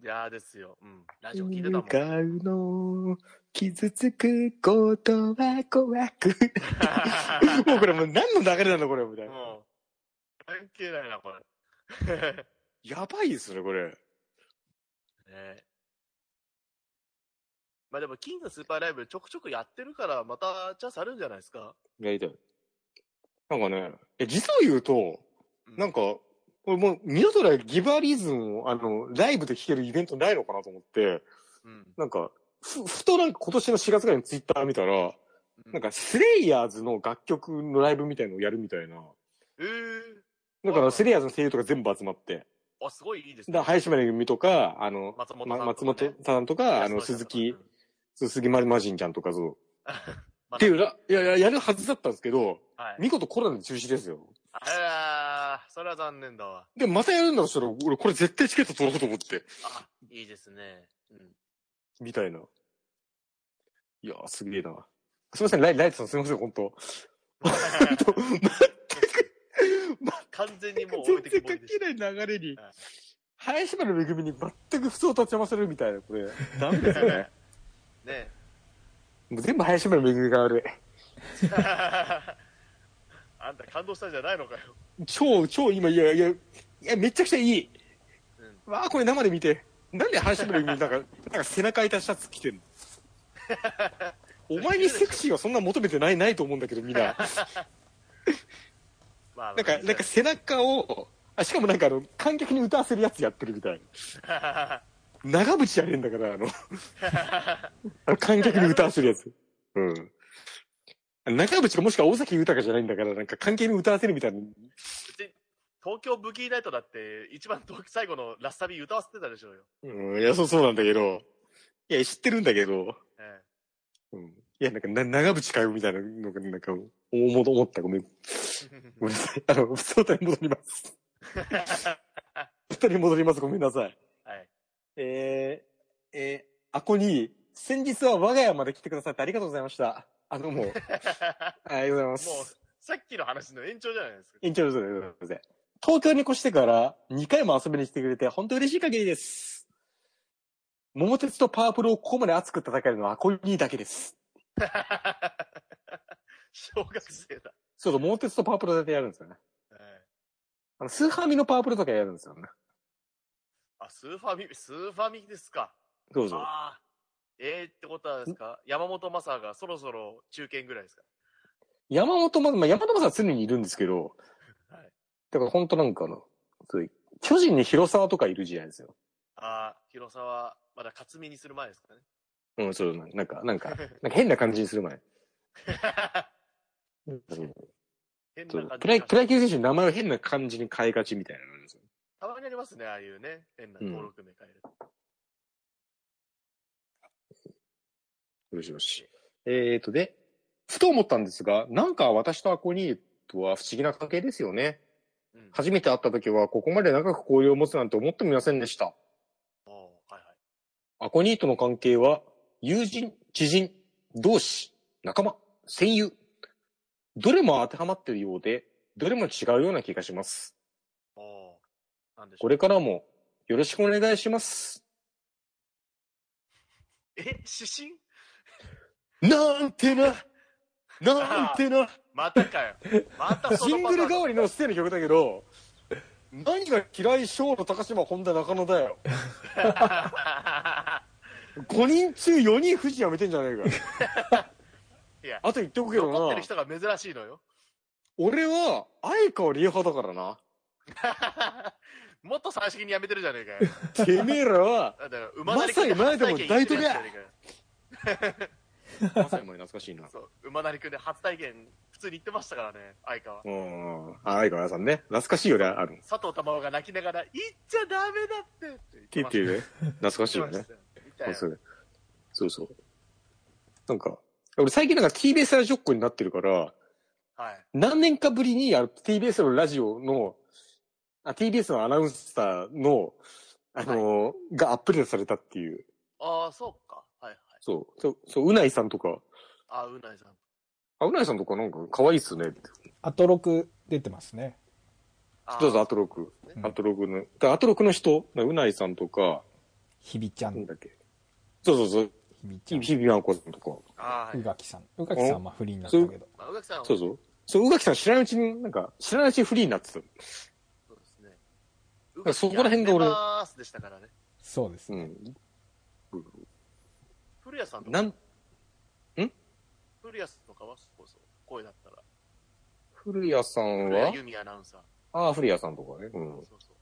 いやーですよ。うん。ラジオ聞いてたもん。向かうの、傷つくことは怖く。もうこれもう何の流れなのこれ、みたいな。もう、関係ないな、これ。やばいですね、これ。ねまあでも、キングスーパーライブちょくちょくやってるから、またチャンスあるんじゃないですか？やりたい。なんかね、え、実を言うと、うなんか、これもう二度とねギバーリズムを、あの、ライブで聴けるイベントないのかなと思って、うん。なんか、ふ、ふとなんか今年の4月ぐらいにツイッター見たら、うんなんか、スレイヤーズの楽曲のライブみたいのをやるみたいな。えー、だから、スレイヤーズの声優とか全部集まって。あ、すごいいいですだから、林村由美とか、あの、松本さんまとかね松本さんとか、あの、鈴木、そう鈴木ままじんちゃんとかそう。っていうら、いやいや、やるはずだったんですけど、はい。見事コロナで中止ですよ。あー、それは残念だわ。でもまたやるんだとしたら、俺これ絶対チケット取ろうと思って。あ、いいですね。うん。みたいな。いやー、すげえな。すいません、ライライトさんすいません、本当本当全く、完全にもう置いて全然きぼりでし関係ない流れにはい、林原めぐみに全く不相と邪魔されるみたいな、これ。ダメですよね。た。ねもう全部林原めぐみが悪い。あんた感動したんじゃないのかよ。超、超今、いやいや、いや、めちゃくちゃいい。うん。わあ、これ生で見て。なんで林原めぐみなんか、なんか背中開いたシャツ着てんの？お前にセクシーはそんな求めてない、ないと思うんだけど、みんな。まあ、なんか、なんか背中を、あ、しかもなんかあの、観客に歌わせるやつやってるみたいな。長渕じゃねえんだから、あの、あの観客に歌わせるやつ。うん。長渕かもしくは大崎豊じゃないんだから、なんか観客に歌わせるみたいな。東京ブギーナイトだって、一番最後のラスタビ歌わせてたでしょうよ。うん、いや、そうそうなんだけど。いや、知ってるんだけど。えうん。いや、なんか、な、長渕かよ、みたいなのが、なんか、思思った。ごめん。ごえめんなさい。あの、普通に戻ります。普通に戻ります。ごめんなさい。はい。えー、えー、アコに、先日は我が家まで来てくださってありがとうございました。あの、もう、ありがとうございまもうす。、さっきの話の延長じゃないですか。延長ですね。すいません東京に越してから2回も遊びに来てくれて、本当嬉しい限りです。桃鉄とパワープロをここまで熱く戦えるのはアコニだけです。小学生だ。そうそう、桃鉄とパワープロでやるんですよね。ええあの、スーファミのパワープロとかやるんですよね。あ、スーファミ、スーファミですか。そうそう。ああ。えー、ってことはですか？山本昌がそろそろ中堅ぐらいですか？山本ま、まあ、山本さんは常にいるんですけど、はい。だから本当なんかあの、そういう巨人に広沢とかいるじゃないですよ。ああ、広沢、まだ勝見にする前ですかね。うん、そう、なんか、なんか、なんか変な感じにする前。うん変な感じプロ野プロ野球選手の名前を変な感じに変えがちみたいなのあるんですよ。たまにありますね、ああいうね。変な登録名変える。よしよし。えーと、で、ふと思ったんですが、なんか私とアコニーとは不思議な関係ですよね。うん。初めて会った時はここまで長く交流を持つなんて思ってもいませんでした。おーはいはい。アコニーとの関係は、友人、知人、同志、仲間、戦友。どれも当てはまっているようで、どれも違うような気がします。これからもよろしくお願いします。え、指針？なんてな、なんてな。またかよ。またそシングル代わりのステの曲だけど、何が嫌い小の高島本田中野だよ。5人中4人富士やめてんじゃねえか。いや、あと言っておくけどな残ってる、人が珍しいのよ。俺は相川理恵派だからな。もっと最終的にやめてるじゃねえかよ。てめえらは、だからまさに前でも大統領やまさに懐かしいな。そう、馬なりくんで初体験、普通に言ってましたからね、相川。うん。あ相川さんね。懐かしいよね、ある。っ佐藤玉緒が泣きながら、言っちゃダメだってってて言ってね。懐かしいよねそうそうそう。なんか、俺最近なんか TBS ラジオっ子になってるから、はい。何年かぶりにあの TBS のラジオの、あ、TBS のアナウンサーの、あのーがアップデートされたっていう。ああ、そうか。はいはい。そう、そう、そう、うないさんとか、あ、うないさん。あ、うないさんとかなんか可愛いっすねって。アトロク出てますね。どうぞ、アトロク。うんアトロクの、だアトロクの人、うないさんとか、ひびちゃん、なんだっけ？そうそうそう、ひびちゃん、ひびまんこさんとか。あー、はい。宇垣さん。宇垣さんはまあフリーになったけど。まあ、宇垣さんはそうそう。そう、宇垣さん知らないうちに、なんか、知らないうちにフリーになってた。そこら辺が俺やってますでしたからね。そうですね。うん。古谷さんとか、なん、古谷さんとかはそうそう、声だったら。古谷さんは？古谷由美アナウンサー。ああ、古谷さんとかね。うん。そうそう。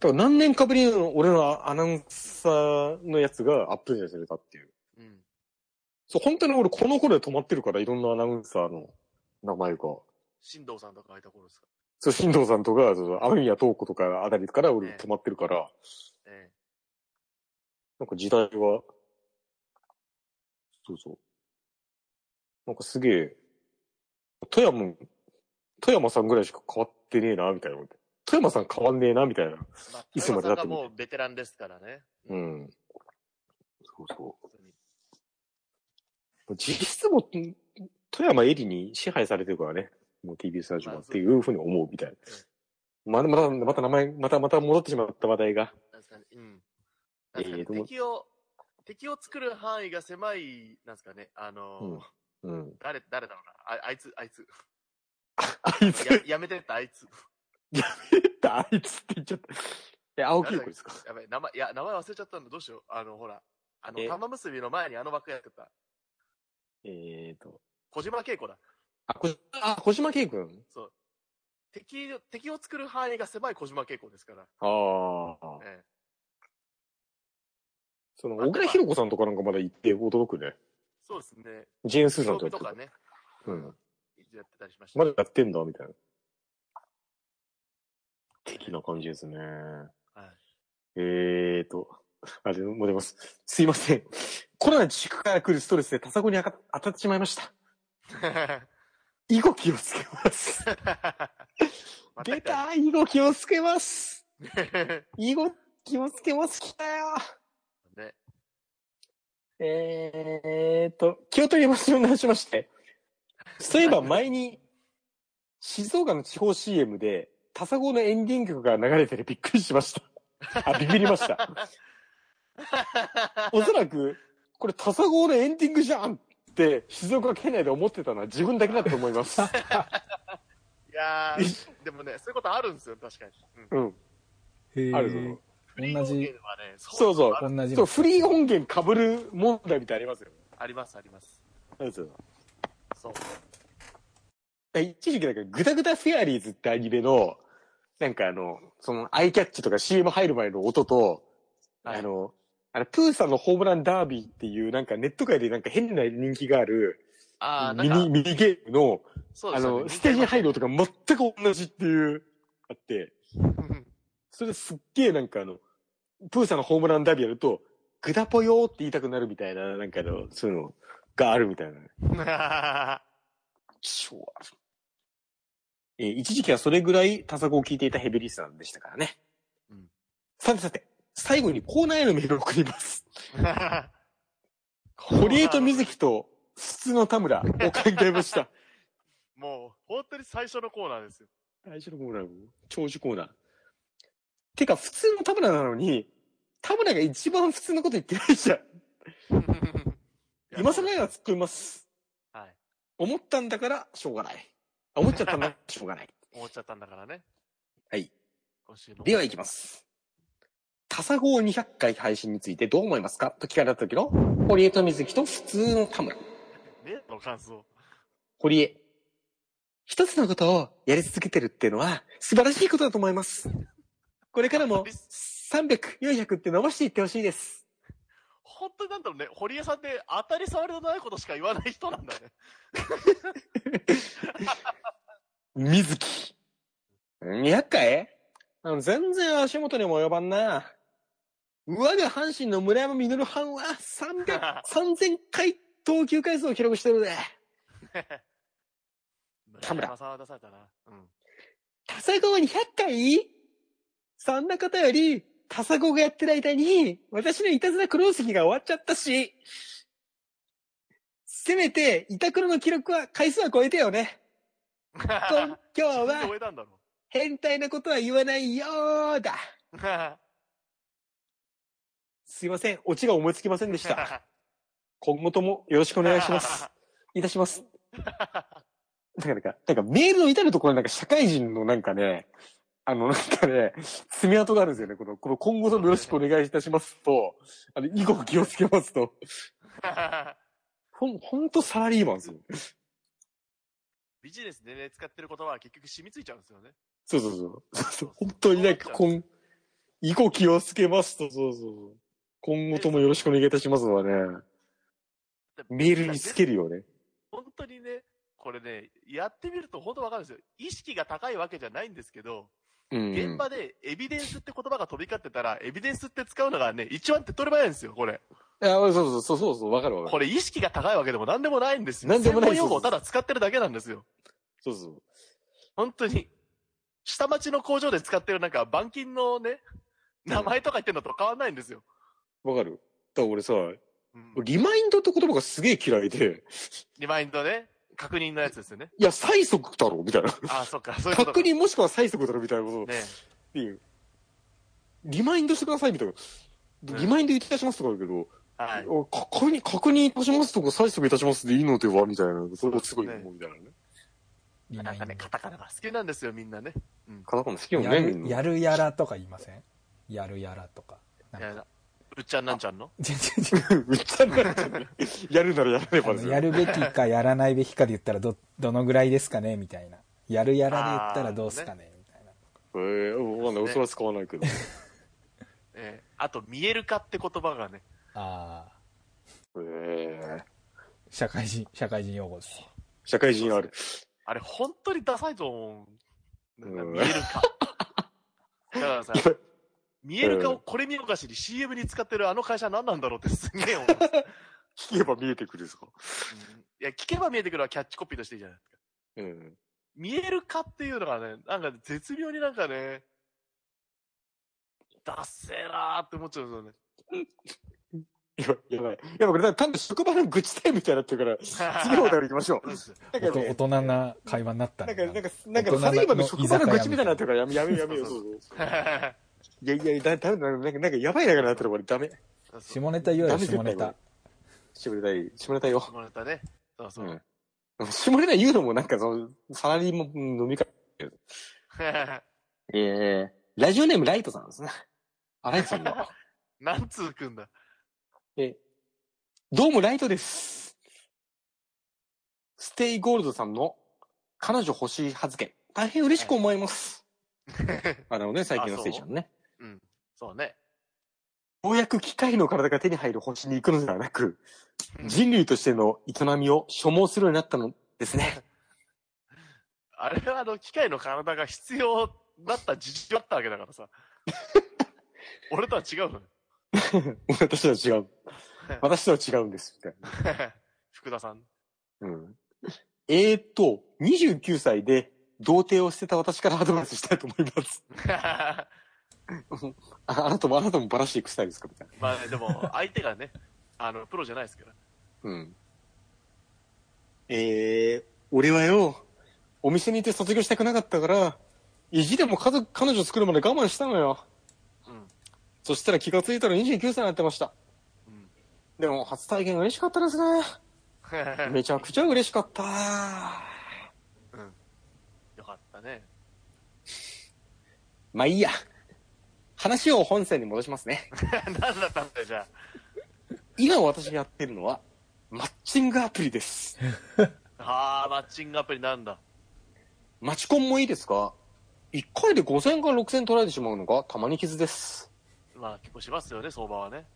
だから何年かぶりの俺のアナウンサーのやつがアップデートされたっていう。うん。そう、本当に俺この頃で止まってるから、いろんなアナウンサーの名前が。新藤さんとか空いた頃ですか？そう、新藤さんとか、そう雨宮東子とかあたりから俺ええ止まってるから、えなんか時代は、そうそう。なんかすげえ、富山、富山さんぐらいしか変わってねえな、みたいな。富山さん変わんねえな、みたいな。えまあ、いつまでだって田中さんがもうベテランですからね。うん。そうそう。実質も、富山エリに支配されてるからね。もう TBS ラジオはっていうふうに思うみたいな。まだまた、また名前、またまた戻ってしまった話題が。なんですかね、うん。敵を、敵を作る範囲が狭い、なんですかね、あのーうん。誰、誰だろうな。ああいつ、あいつ。あいつ、ややめてった、あいつ。あいつって言っちゃった。え、青木子ですか？やべえ、名前、いや、名前忘れちゃったんだ。どうしよう。あの、ほら。あの、え？玉結びの前にあの枠やってた。えーと。小島恵子だ。あ、こあ、小島圭君？そう。敵、敵を作る範囲が狭い小島恵子ですから。ああ。ええその、小倉弘子さんとかなんかまだ行って驚くね。そうですね。ジェーン・スーさんとかね、うん。やってたりしました。まだやってんだ、みたいな。的な感じですね。はい。えーと、あれ、戻ります。すいません。コロナ自粛から来るストレスでタサゴにあか当たってしまいました。以後気をつけます。ま出かた以後気をつけます。い以後気をつけます。来たよ。ね。えーと、気を取りますように話しまして。そういえば前に、静岡の地方 CM で、タサゴのエンディング曲が流れててびっくりしました。あ、ビビりました。おそらく、これタサゴのエンディングじゃんって、静岡県内で思ってたのは自分だけだと思います。いやー、でもね、そういうことあるんですよ、確かに。うん。うん。へえ。ある同じ音源はね、そうそう同じのそう、フリー音源被る問題みたいありますよ。あります、あります。ありますよそう。一時期なんか、グダグダフェアリーズってアニメの、なんかあの、その、アイキャッチとか CM 入る前の音と、はいあの、あの、プーさんのホームランダービーっていう、なんかネット界でなんか変な人気がある、あミニ、、ミニゲームの、ねの、ステージに入る音が全く同じっていう、あって、う んそれですっげえなんかあの、プーさんのホームランダービーやると、グダポヨーって言いたくなるみたいな、なんかあの、そういうのがあるみたいな。超ある。えー一時期はそれぐらいタサゴを聞いていたヘビリスナーでしたからね。うんさてさて、最後にコーナーへのメールを送ります。堀江と水木と普通の田村を考えました。もう、本当に最初のコーナーですよ。最初のコーナー、長寿コーナー。てか、普通の田村なのに、田村が一番普通のこと言ってないじゃん。今更ながら突っ込みます。はい。思ったんだから、しょうがない。あ思っちゃったんだから、しょうがない。思っちゃったんだからね。はい。今週の。では行きます。タサゴ200回配信についてどう思いますか？と聞かれた時の、堀江と水木と普通の田村。ね、の感想。堀江。一つのことをやり続けてるっていうのは素晴らしいことだと思います。これからも300、400って伸ばしていってほしいです。本当になんだろうね、堀江さんって当たり障りのないことしか言わない人なんだね。水木。200回？あの全然足元にも及ばんな。我が阪神の村山実藩は300、3000回投球回数を記録してるぜ。田村出されたな。うん。タサゴは200回？そんなことより、タサゴがやってる間に、私のいたずらクロースが終わっちゃったし、せめて、イタクロの記録は、回数は超えてよね。今日は変態なことは言わないよーだ。う。すいません、オチが思いつきませんでした。今後ともよろしくお願いします。いたします。だからなんか、なんかメールの至るところになんか社会人のなんかね、あのなんかね、爪痕があるんですよね。この、この今後ともよろしくお願いいたしますと、あの、以後気をつけますと。ほん、ほんとサラリーマンですよ。ビジネスでね、使ってる言葉は結局染みついちゃうんですよね。そうそうそう。そうそう本当になんか、こん、以後気をつけますと、そうそう。今後ともよろしくお願いいたしますのはね、メールにつけるよね。本当にね、これね、やってみると本当わかるんですよ。意識が高いわけじゃないんですけど、うん。現場でエビデンスって言葉が飛び交ってたら、エビデンスって使うのがね、一番手っ取り早いんですよ、これ。いや、そうそうそう、そうそう、わかるわかる。これ意識が高いわけでも何でもないんですよ。何でもない用語をただ使ってるだけなんですよ。そうそう。本当に。下町の工場で使ってるなんか板金のね、名前とか言ってんのと変わんないんですよ。わかる？だから俺さ、うん、リマインドって言葉がすげえ嫌いで、リマインドね？確認のやつですよね。いや、催促だろみたいな。あ、そっか、そういうことか。確認もしくは催促だろみたいなことを、ねっていう。リマインドしてくださいみたいな。リマインドいたしますとかあるけど、はい。確認、確認いたしますとか催促いたしますでいいのではみたいな。それをすごい思うみたいなね。なんかね、カタカナが好きなんですよ、みんなね。うん。カタカナ好きよやね、みんる、な。やるやらとか言いません？やるやらとか。なんかいや、うっちゃんなんちゃんの？全然うっちゃんなっちゃうねやるならやらねばですよあのやるべきかやらないべきかで言ったらど、どのぐらいですかね？みたいな。やるやらで言ったらどうすかね？みたいな。えー、わかんない。それは使わないけど。えーあと、見えるかって言葉がね、ああ、えー、社会人、社会人用語です。社会人ある。あれ、本当にダサいと思う。見えるか。だからさ、見えるかをこれ見よがしに CM に使ってるあの会社何なんだろうって すんげえ思う。聞けば見えてくるぞ。うんいや、聞けば見えてくるはキャッチコピーとしていいじゃないですか。うん。見えるかっていうのがね、なんか絶妙になんかね、ダッセーなーって思っちゃうんですやばい、やばい。やばい、これ、単に職場の愚痴タイムみたいになってるから、次のお便り行きましょう。よね。なんかね大人な会話になったなんねか、なんか、なんか、サラリーマンの職場の愚痴みたいになってるから、やめ、やめ、やめよう。そそううそう いやいや、だ、だめだ、なんか、なんか、やばいながらなってるこれ、ダメ。下ネタ言おうよ、ダメ下ネタ。下ネタいい、下ネタよ。下ネタね。そうそう。うん。下ネタ言うのもなんか、その、サラリーマン飲み会。えー、ラジオネームライトさんですね。あ、ライトさんだ。なんつうくんだ。え、どうもライトです。ステイゴールドさんの彼女欲しい発言、大変嬉しく思います。あのね、最近のステージのね。うん。そうね。ようやく機械の体が手に入る星に行くのではなく、人類としての営みを所望するようになったのですね。あれはあの、機械の体が必要だった事情だったわけだからさ。俺とは違うのよ。私とは違う。私とは違うんです。みたいな福田さん。うん。えーっと、29歳で童貞を捨てた私からアドバイスしたいと思います。ああなたも、あなたもバラしていくスタイルですか？みたいな。まあね、でも、相手がね、あの、プロじゃないですから。うん。えー、俺はよ、お店にいて卒業したくなかったから、意地でも家族、彼女作るまで我慢したのよ。うん。そしたら気がついたら29歳になってました。うん。でも、初体験嬉しかったですね。めちゃくちゃ嬉しかった。うん。よかったね。まあいいや。話を本線に戻しますね。何だったんだよ、じゃ今私がやってるのは、マッチングアプリです。あ。あー、マッチングアプリなんだ。マチコンもいいですが、1回で5000から6000取られてしまうのがたまに傷です。まあ、結構しますよね、相場はね。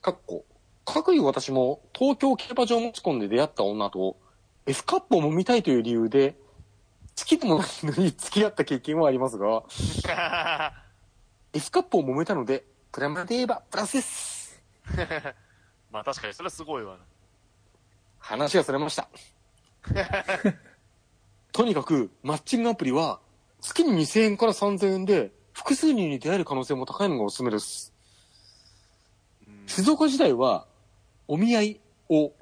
かっこ。かくいう私も東京競馬場持ち込んで出会った女と F カップを揉みたいという理由で、好きでもないのに付き合った経験はありますが、F カップを揉めたので、プラマで言えばプラスです。まあ確かに、それはすごいわな。話がそれました。とにかく、マッチングアプリは、月に2000円から3000円で、複数人に出会える可能性も高いのがおすすめです。うん静岡時代は、お見合いを、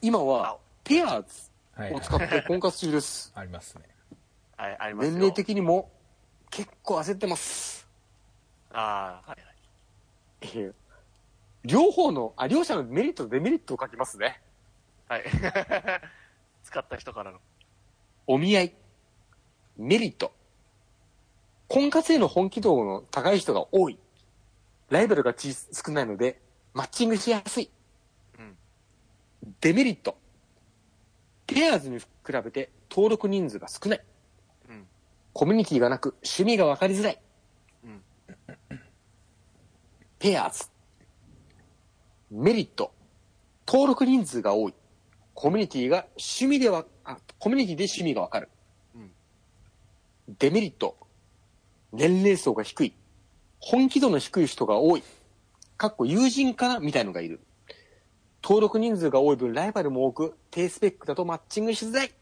今は、ペアーズ。を使って婚活中です。ありますね。はい、ありますよ。年齢的にも、結構焦ってます。ああ、はいはい。えー両方の、あ、両者のメリットとデメリットを書きますね。はい。使った人からの。お見合い。メリット。婚活への本気度の高い人が多い。ライバルが小少ないので、マッチングしやすい。うん。デメリット。ペアーズに比べて登録人数が少ない。うん。コミュニティがなく趣味が分かりづらい。うん。ペアーズ。メリット。登録人数が多い。コミュニティが趣味では、あ、コミュニティで趣味がわかる。うんデメリット。年齢層が低い。本気度の低い人が多い。かっこ友人かなみたいのがいる。登録人数が多い分ライバルも多く、低スペックだとマッチングしづらい。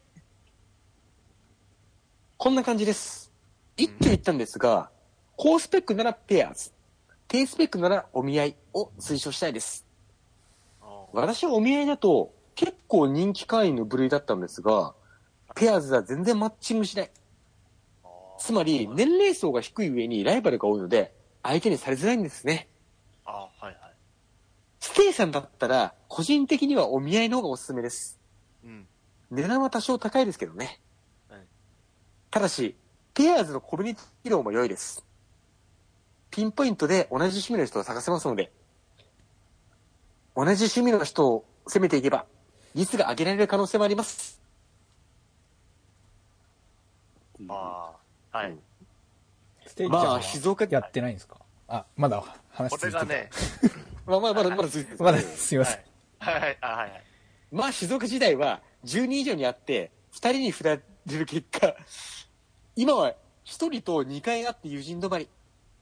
こんな感じです。一挙言ったんですが、高スペックならペアーズ。低スペックならお見合いを推奨したいです。私はお見合いだと、結構人気会員の部類だったんですが、ペアーズは全然マッチングしない。つまり、年齢層が低い上にライバルが多いので、相手にされづらいんですね。あはいはい。ステイさんだったら、個人的にはお見合いの方がおすすめです。うん。値段は多少高いですけどね。はいただし、ペアーズのコミュニティ機能も良いです。ピンポイントで同じ趣味の人を探せますので、同じ趣味の人を攻めていけば、率が上げられる可能性もあります。ああ、はい。ステイちゃんはまあ、静岡、やってないんですか？あ、まだ話こ続いてたれがね、まあまあ、まだ、まだ続いてる まだすいません。はいはい、あはいはい。まあ、静岡時代は10人以上に会って、2人に振られる結果、今は1人と2回会って友人止まり、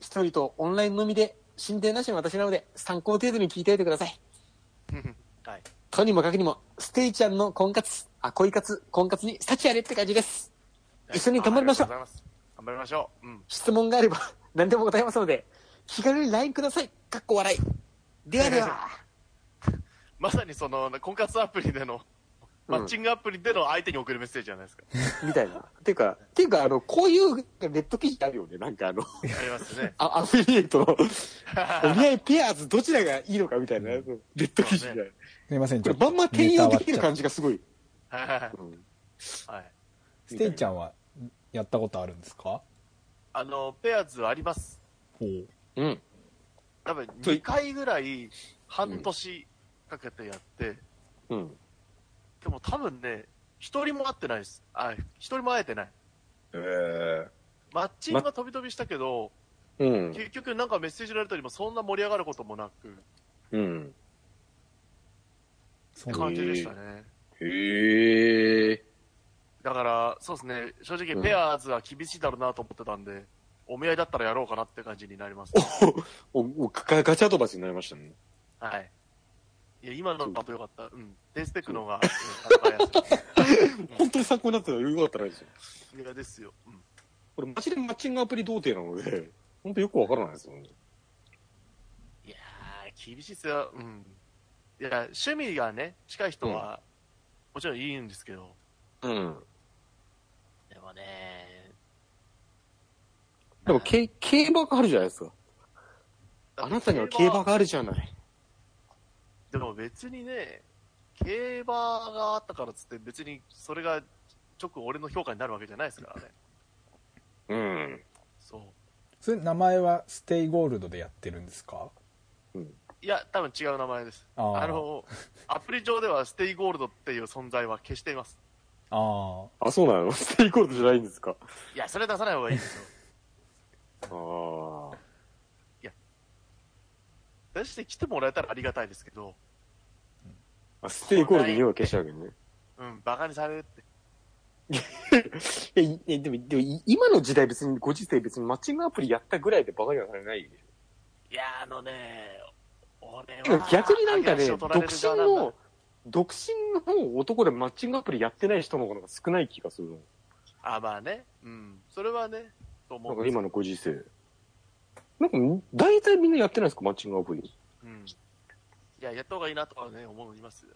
1人とオンラインのみで、進展なしの私なので、参考程度に聞いておいてください。はい。とにもかくにも、ステイちゃんの婚活、あ、恋活、婚活に幸あれって感じです。一緒に頑張りましょうありがとうございます。頑張りましょう。うん。質問があれば何でも答えますので、気軽に LINE ください。かっこ笑い。ではでは。まさにその、婚活アプリでの、マッチングアプリでの相手に送るメッセージじゃないですか。みたいな。ていうか、ていうか、あの、こういうネット記事あるよね。なんかあの、ありますね。あアフィリエイトの、お見合いペアーズどちらがいいのかみたいな、ネット記事が。すいません、これ、バンバン転用できる感じ。じがすごい。はいはいはいうんはい。ステイちゃんはやったことあるんですか？あの、ペアーズあります。ほう。うん。多分2回ぐらい半年かけてやって、うん。でも多分ね、一人も会ってないです。あ、一人も会えてない。ええマッチングが飛び飛びしたけど、うん。結局なんかメッセージられたりもそんな盛り上がることもなく、うん。そう感じでしたね。へえ。だから、そうですね、正直うんペアーズは厳しいだろうなと思ってたんで、お見合いだったらやろうかなって感じになります。お、お、ガガチャ飛ばしになりましたね。はい。いや、今のだとよかった。うん。低スペックの方が、うん、戦いやす本当に参考になってたらよかったらですよ。い。いや、ですよ。うん。これ、マジでマッチングアプリ童貞なので、本当よくわからないですよね。いやー、厳しいっすよ。うん。いや、趣味がね、近い人は、もちろんいいんですけど、うん。でもねでも、け競馬があるじゃないですか。あなたには競馬があるじゃない。でも別にね、競馬があったからっつって別にそれが直俺の評価になるわけじゃないですからね。うん。そう。それ名前はステイゴールドでやってるんですか？いや、多分違う名前です。あの、アプリ上ではステイゴールドっていう存在は消しています。ああ、そうなの？ステイゴールドじゃないんですか？いや、それ出さない方がいいですよ。ああ。出して来てもらえたらありがたいですけど、あステイゴールドには消したわけね。うん、バカにされるって。いやでも、でもい今の時代別に、ご時世別にマッチングアプリやったぐらいでバカにはされないでしいや、あのね、俺ょ。は。逆になんかね、独身の、独身の男でマッチングアプリやってない人の方が少ない気がするの。あ、まあね。うん。それはね、と思うなんか今のご時世。なんか、大体みんなやってないですか？マッチングアプリ。うん。いや、やった方がいいなとはね、思いますよ。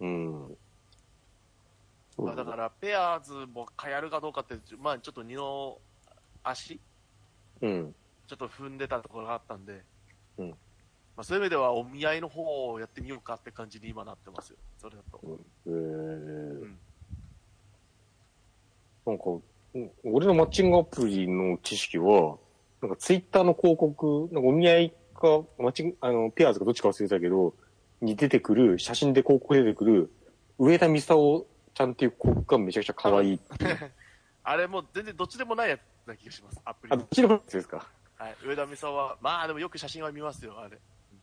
うん。まあ、だから、ペアーズもかやるかどうかって、まあ、ちょっと二の足、うん。ちょっと踏んでたところがあったんで、うんまあ、そういう意味では、お見合いの方をやってみようかって感じに今なってますよ。それだと。えーうん。なんか、うん俺のマッチングアプリの知識は、なんかツイッターの広告、なんかお見合いか、マッチング、あの、ペアーズかどっちか忘れたけど、に出てくる、写真で広告で出てくる、上田美沙ちゃんっていう広告がめちゃくちゃ可愛い。あれもう全然どっちでもないやつな気がします。アプリあ、どっちのやつですか？はい。上田美沙は、まあでもよく写真は見ますよ、あれ。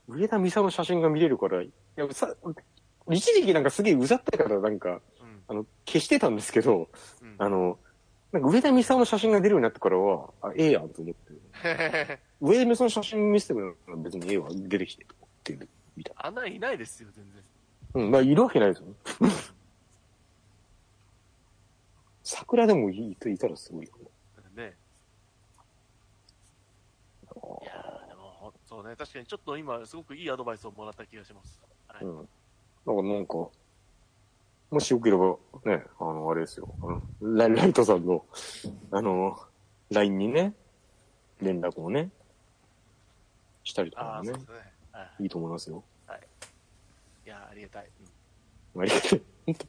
上田美沙の写真が見れるから、いや、さ、一時期なんかすげえうざったからなんか、うん。あの、消してたんですけど、うん。あの、なんか上田美沙の写真が出るようになってからは、あ、ええやんと思って。上田美沙の写真見せてもらうの別にええわ、出てきて、っていう、みたいあんなんいないですよ、全然。な。うん、まあ、いるわけないですよね。桜でもいいいたらすごいよね。ね。いやーでも、ほんそうね、確かにちょっと今、すごくいいアドバイスをもらった気がします。はい。うん。なんか、なんか、もしよければ、ね、あの、あれですよ。あのラライトさんの、あの、LINE にね、連絡をね、したりとああ、かもねそうで、すね。はいいいと思いますよ。いや、ありがたい。ありがたい。ほんと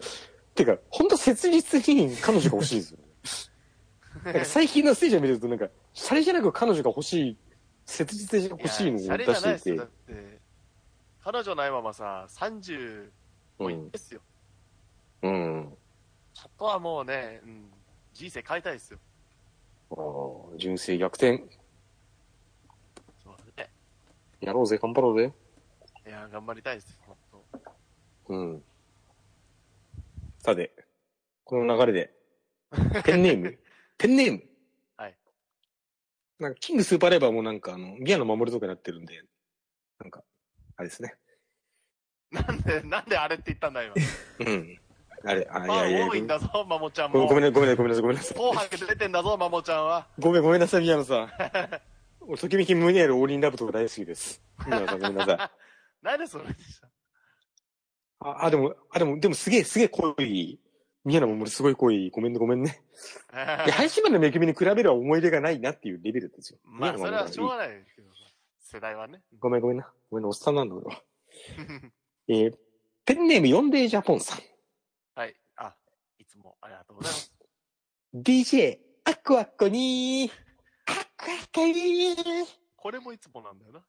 てか、ほんと切実に彼女が欲しいですよね。なんか最近のステージを見ると、なんか、シャレじゃなく彼女が欲しい、切実で欲しいのを出シャレじゃないしてい。だっ、て、彼女ないままさ、30もういいんですよ。うん。ちょっとはもうね、うん、人生変えたいですよ。ああ、純正逆転。そうね。やろうぜ、頑張ろうぜ。いや、頑張りたいですよ、本当うん。さて、この流れで、ペンネーム、ペンネーム？はい。なんか、キングスーパーレバーもなんか、あの、ギアの守るとかになってるんで、なんか、あれですね。なんで、なんであれって言ったんだ、今。うん。あれ、あ、いまあ、やいや多いんだぞ、マモちゃんも。ごごめんね、ごめんね、ごめんなさい、ごめんなさい。紅白出てんだぞ、マモちゃんは。ごめん、ごめんなさい、宮野さん。俺、ときめき胸あるオーリンラブとか大好きです。宮野さん、ごめんなさい。何でそれでしたあ、あでも、あ、でも、でもすげえ、すげえ濃い。宮野もすごい濃い。ごめんね、ごめんね。いや、配信版の恵みに比べれば思い出がないなっていうレベルですよ。まあ、それはしょうがない。ないけどさ、世代はね。ごめん、ごめんな。ごめんな、おっさんなんだ、俺は。えー、ペンネームヨンデージャポンさん。はい。あ、いつもありがとうございます。DJ、アクアコにー、アクアコにー、これもいつもなんだよな。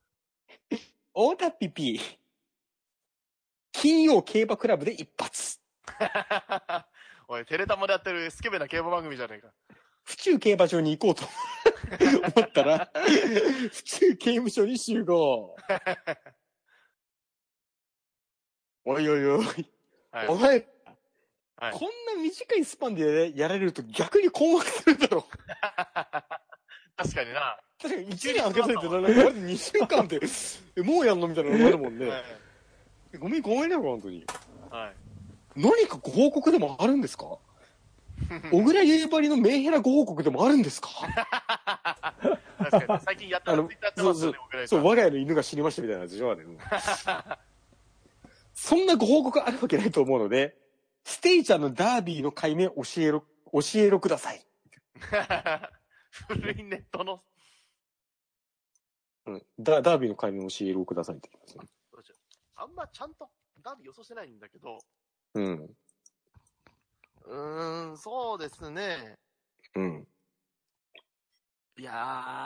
オータピピー。金曜競馬クラブで一発。おい、テレタマでやってるスケベな競馬番組じゃねえか。府中競馬場に行こうと思ったら、府中刑務所に集合。おいおいおい、はい。お前、はいこんな短いスパンでやられると逆に困惑するだろ。確かにな。確かに1年空けといて、なんか、あれ2週間で、えもうやんのみたいなのがあるもんね。はい。ごめん、ごめんね、本当に。はい。何かご報告でもあるんですか？小倉優張りのメンヘラご報告でもあるんですか？確かに、最近やったらツイッタってますそう、我が家の犬が死にましたみたいなやつでしょ、あれ。そんなご報告あるわけないと思うので、ステイちゃんのダービーの解明教えろ、教えろください。古いネットの、うん。ダダービーの解明教えろくださいって言いますね。あんまちゃんとダービー予想してないんだけど、うん。うーん、そうですね。うん。いやー、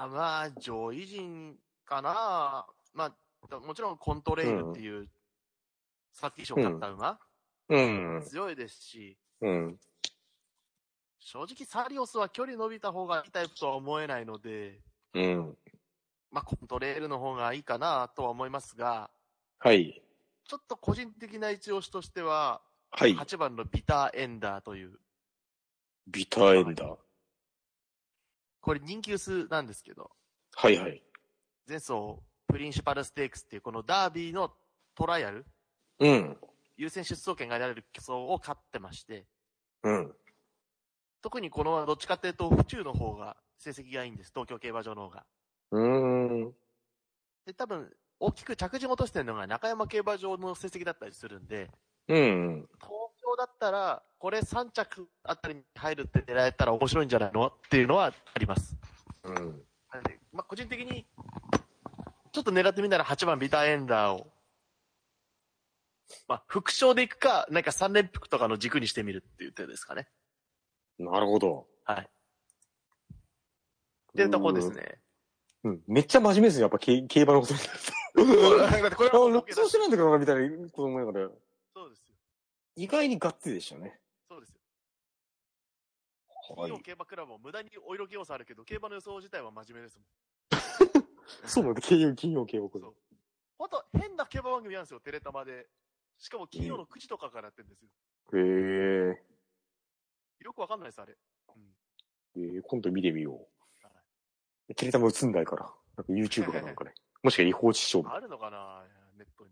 まあ、上位陣かな。まあ、もちろんコントレイルっていう、さっき賞勝った馬、うん。強いですし、うん。正直サリオスは距離伸びた方がいいタイプとは思えないので、うん。まあ、コントレールの方がいいかなとは思いますが、はい。ちょっと個人的な一押しとしては、はい。8番のビターエンダーという、ビターエンダー。これ人気薄なんですけど、はいはい。前走プリンシパルステークスっていうこのダービーのトライアル、うん。優先出走権が得られる競争を勝ってまして、うん。特にこのどっちかっていうと府中の方が成績がいいんです、東京競馬場の方が。うーん。で、多分、大きく着地落としてるのが中山競馬場の成績だったりするんで、うん。東京だったら、これ3着あたりに入るって狙えたら面白いんじゃないのっていうのはあります。うん。なんでまあ、個人的に、ちょっと狙ってみたら8番ビターエンダーを、まあ、副賞でいくか、なんか3連複とかの軸にしてみるっていう手ですかね。なるほど。はい。っていうところですね。うん。めっちゃ真面目ですよ、やっぱ競競馬のことになると。これあ、はロックスしてなんだけどな、みたいなこと思いながら、そうですよ。意外にがっつりでしたね。そうですよ。はい金曜。競馬クラブも無駄にお色気要素あるけど、競馬の予想自体は真面目ですもん。そうなんだ、金曜、金曜、競馬こそう。ほんと、変な競馬番組なんですよ、テレタマで。しかも金曜の9時とかからやってるんですよ。れ。へよくわかんないです、あれ。うん。え。えー、今度見てみよう。テレタマ映んないから。なんか YouTube かなんかね。もしくは違法視聴。あるのかなネットに。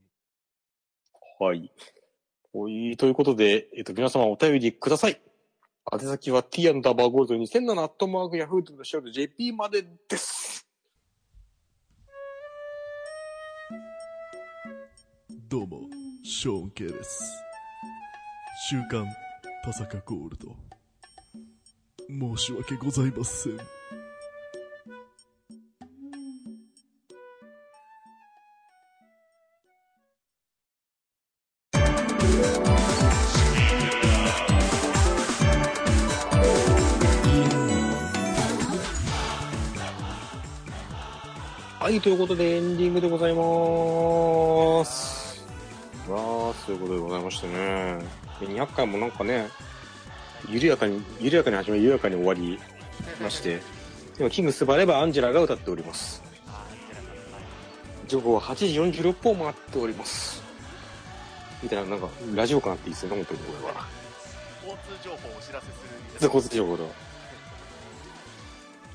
はい。おい、ということで、えっと、皆様お便りください。宛先は t アンダーバーゴールド2007アットマークヤフーとショー JP までです。ショーン・ケです。週刊田坂ゴールド。申し訳ございません。はい、ということでエンディングでござい200回もなんかね、緩やかに、緩やかに始まり、緩やかに終わりまして、今、キングスバレバアンジェラが歌っております。情報は8時46分を回っております。みたいな、なんか、ラジオ感あっていいですね、本当にこれは。交通情報をお知らせする交通情報だ。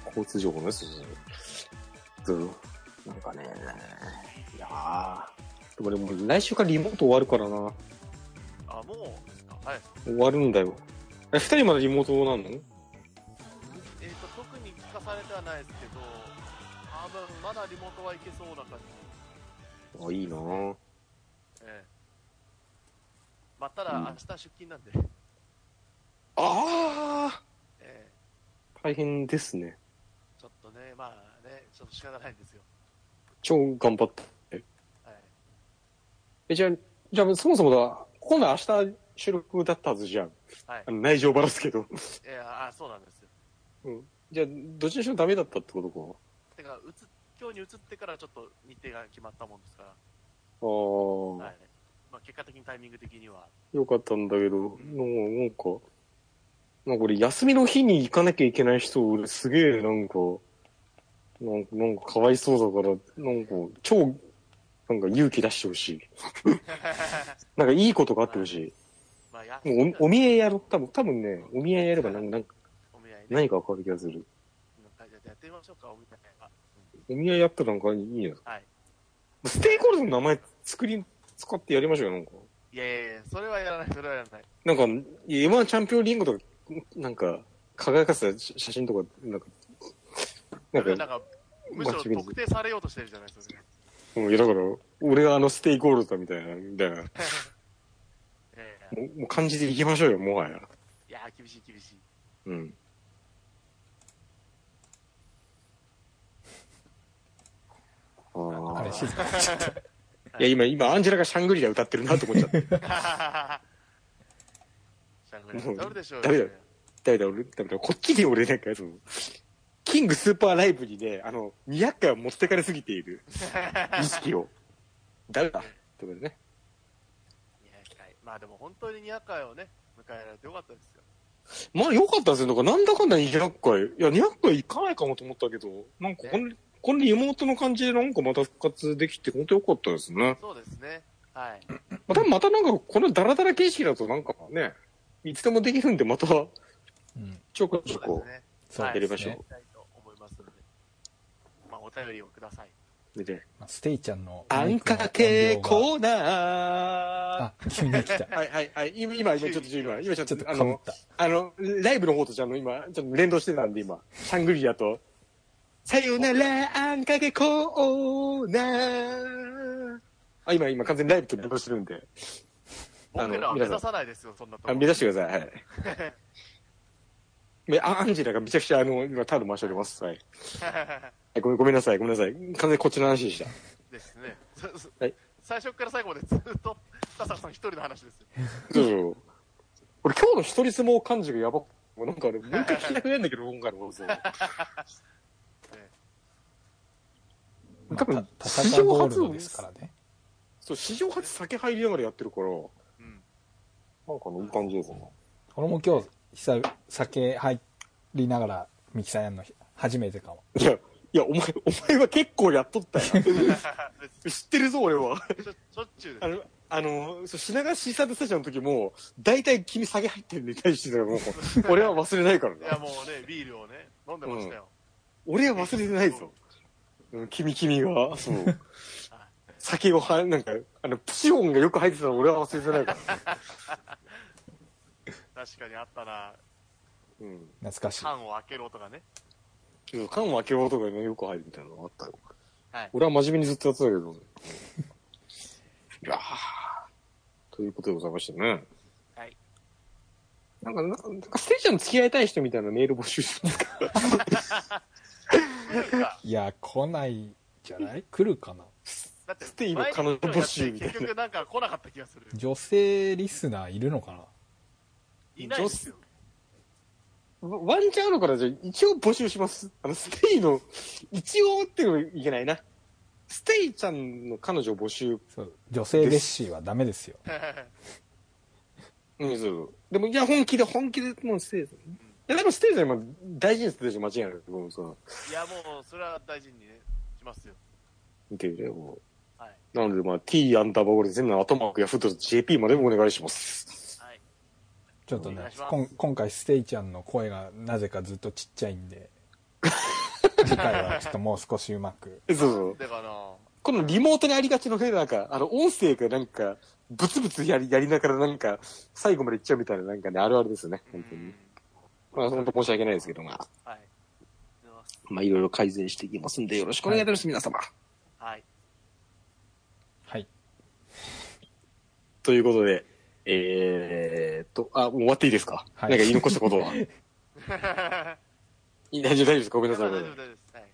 交通情報ね、そうそうそう。そうなんかね、いやー、でもでも来週からリモート終わるからな。あ、もうはい。終わるんだよ。え、二人までリモートなの？えっ、と、特に聞かされてはないですけど、多分まだリモートはいけそうな感じ。あ、いいなぁ。ええまあ、ただ、うん明日出勤なんで、あええー大変ですね。ちょっとね、まあね、ちょっと仕方ないんですよ。超頑張って。はい。え、じゃあ、じゃあそもそもだ、今度明日収録だったはずじゃん。はいあ。の内情ばらすけど。いや、あ、そうなんですよ。うん。じゃあ、どっちにしろダメだったってことか？てか、うつ、今日に移ってからちょっと日程が決まったもんですから、ああ、はい。まあ、結果的にタイミング的には、よかったんだけど、なんか、なんか、なんか俺休みの日に行かなきゃいけない人、俺すげえなんか、なんか、なんかかわいそうだから、なんか、超、なんか勇気出してほしい。なんかいいことがあってほしい。もうおお見合いやろ？多分、多分ね、お見合いやればなんなんかお見合いね。何かわかる気がする。やってみましょうか、お見合いは。お見合いやったらなんかいいや。はい。ステイゴールドの名前作り、使ってやりましょうよ、なんか。いやいやいや、それはやらない、それはやらない。なんか、M1 チャンピオンリングとか、なんか、輝かせた写真とか、なんか、なんか、なんか、むしろ特定されようとしてるじゃないですか。うん、いやだから、俺があのステイゴールドだみたいな、みたいな。もええうもう感じでいきましょうよ、もはや。いや、厳しい厳しい。うん。ああ静かになっちゃった。いや、今、今、アンジェラがシャングリラ歌ってるなと思っちゃって。シャングリラ歌うでしょうダメだよダメだ、俺、ダメだ、こっちに俺なんか、その、キングスーパーライブにね、あの、200回は持ってかれすぎている 意識を。ダメだ。ということでね。200回。まあでも本当に200回をね、迎えられてよかったですよ。まあ良かったですよ。なんかなんだかんだ200回。いや、200回いかないかもと思ったけど、なんかこれ、これリモートの感じでなんかまた復活できて本当良かったですね。そうですね。はい。まあ多分またなんかこのダラダラ形式だとなんかね、いつでもできるんでまたちょうん。こちょこそうですね。そうはいやりましょうやりたいと思いますので。まあお便りをください。でね。まあステイちゃんの。あんかけーコーナー。あ、急に来た。はいはいはい。今、今、今ちょっと、今、今ちょっちょっと、あの。あの、ライブの方とちゃんの今、ちょっと連動してたんで今、シャングリラと、さよならあんかけコーナー。あ、今、今完全にライブと連動してるんで、あの目指さないですよ、そんなとこあ目指してください。はい。アンジェラがめちゃくちゃあの、今タオル回しております。はい。はいごめん、ごめんなさい、ごめんなさい。完全にこっちの話でした。ですね。はい最初から最後までずっと、田坂さん一人の話ですよ。そうそう。俺今日の一人相撲感じがやばくもうなんかあれ、もう一回聞きたくないんだけど、今回の放送。まあ多分たタカゴールドですからね。そう、史上初酒入りながらやってるから、うん。なんかね、いい感じですね。俺も今日、久々、酒入りながらミキサーやるの初めてかも。いや、いや、お前、お前は結構やっとったよ。知ってるぞ、俺は。しょしょっちゅうですあ。の、あの、そう品川シーサードスタジオの時も、大体君酒入ってるのに対してだからもう、俺は忘れないからいや、な。もうね、ビールをね、飲んでましたよ。俺は忘れてないぞ。うん、君、君が、そう。酒をは、なんか、あの、プシオンがよく入ってたの俺は忘れてないから。確かにあったな。うん。懐かしい。缶を開けろとかね。缶を開けようとかね、よく入るみたいなのがあったよ。はい。俺は真面目にずっとやってたけど。いやーということでございましたね。はい。なんか、なんかステージャーの付き合いたい人みたいなメール募集しますか？いや、来ないじゃない？来るかな？だって、ステイの彼女募集みたいな結局なんか来なかった気がする。女性リスナーいるのかな？いないんですよ。ワンチャンあるから、じゃあ一応募集します。あの、ステイの、一応っていうのいけないな。ステイちゃんの彼女募集。そう女性レッシーはダメですよ。うん、そう。でも、いや、本気で、本気で、もうステイ。いや、でもステイちゃん今大事にしてるでしょ、間違いなく。もうさ、いや、もう、それは大事にね、しますよ。見てくれ、もう。はい。なので、まあ、t アンダーバーゴール全部後マークやフット JP までお願いします。はい。ちょっとね今回ステイちゃんの声がなぜかずっとちっちゃいんで 次回はちょっともう少しうまくそうそう。だかこのリモートにありがちのね、なんか、あの、音声がなんか、ブツブツやり、やりながらなんか、最後までいっちゃうみたいな、なんかね、あるあるですよね、本当に。まあ、本当申し訳ないですけど、まあ、はい。まあ、いろいろ改善していきますんで、よろしくお願いいたします、皆様。はい。はいということで、えーっと、あ、もう終わっていいですか、はいなんか言い残したことは？いい大丈夫、大丈夫です。ごめんなさい。大丈夫、大丈夫です。はい。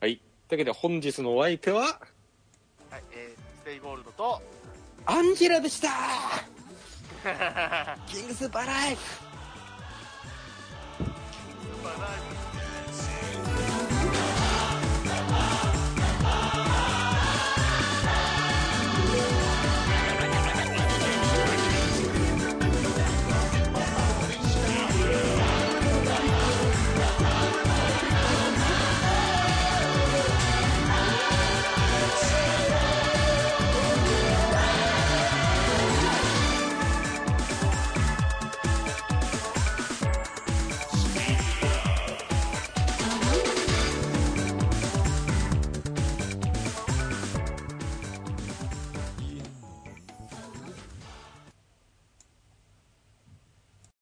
はい。というわけで、本日のお相手は、はい。えー、ステイゴールドと、アンジェラでした キングスーパーライフバイバイ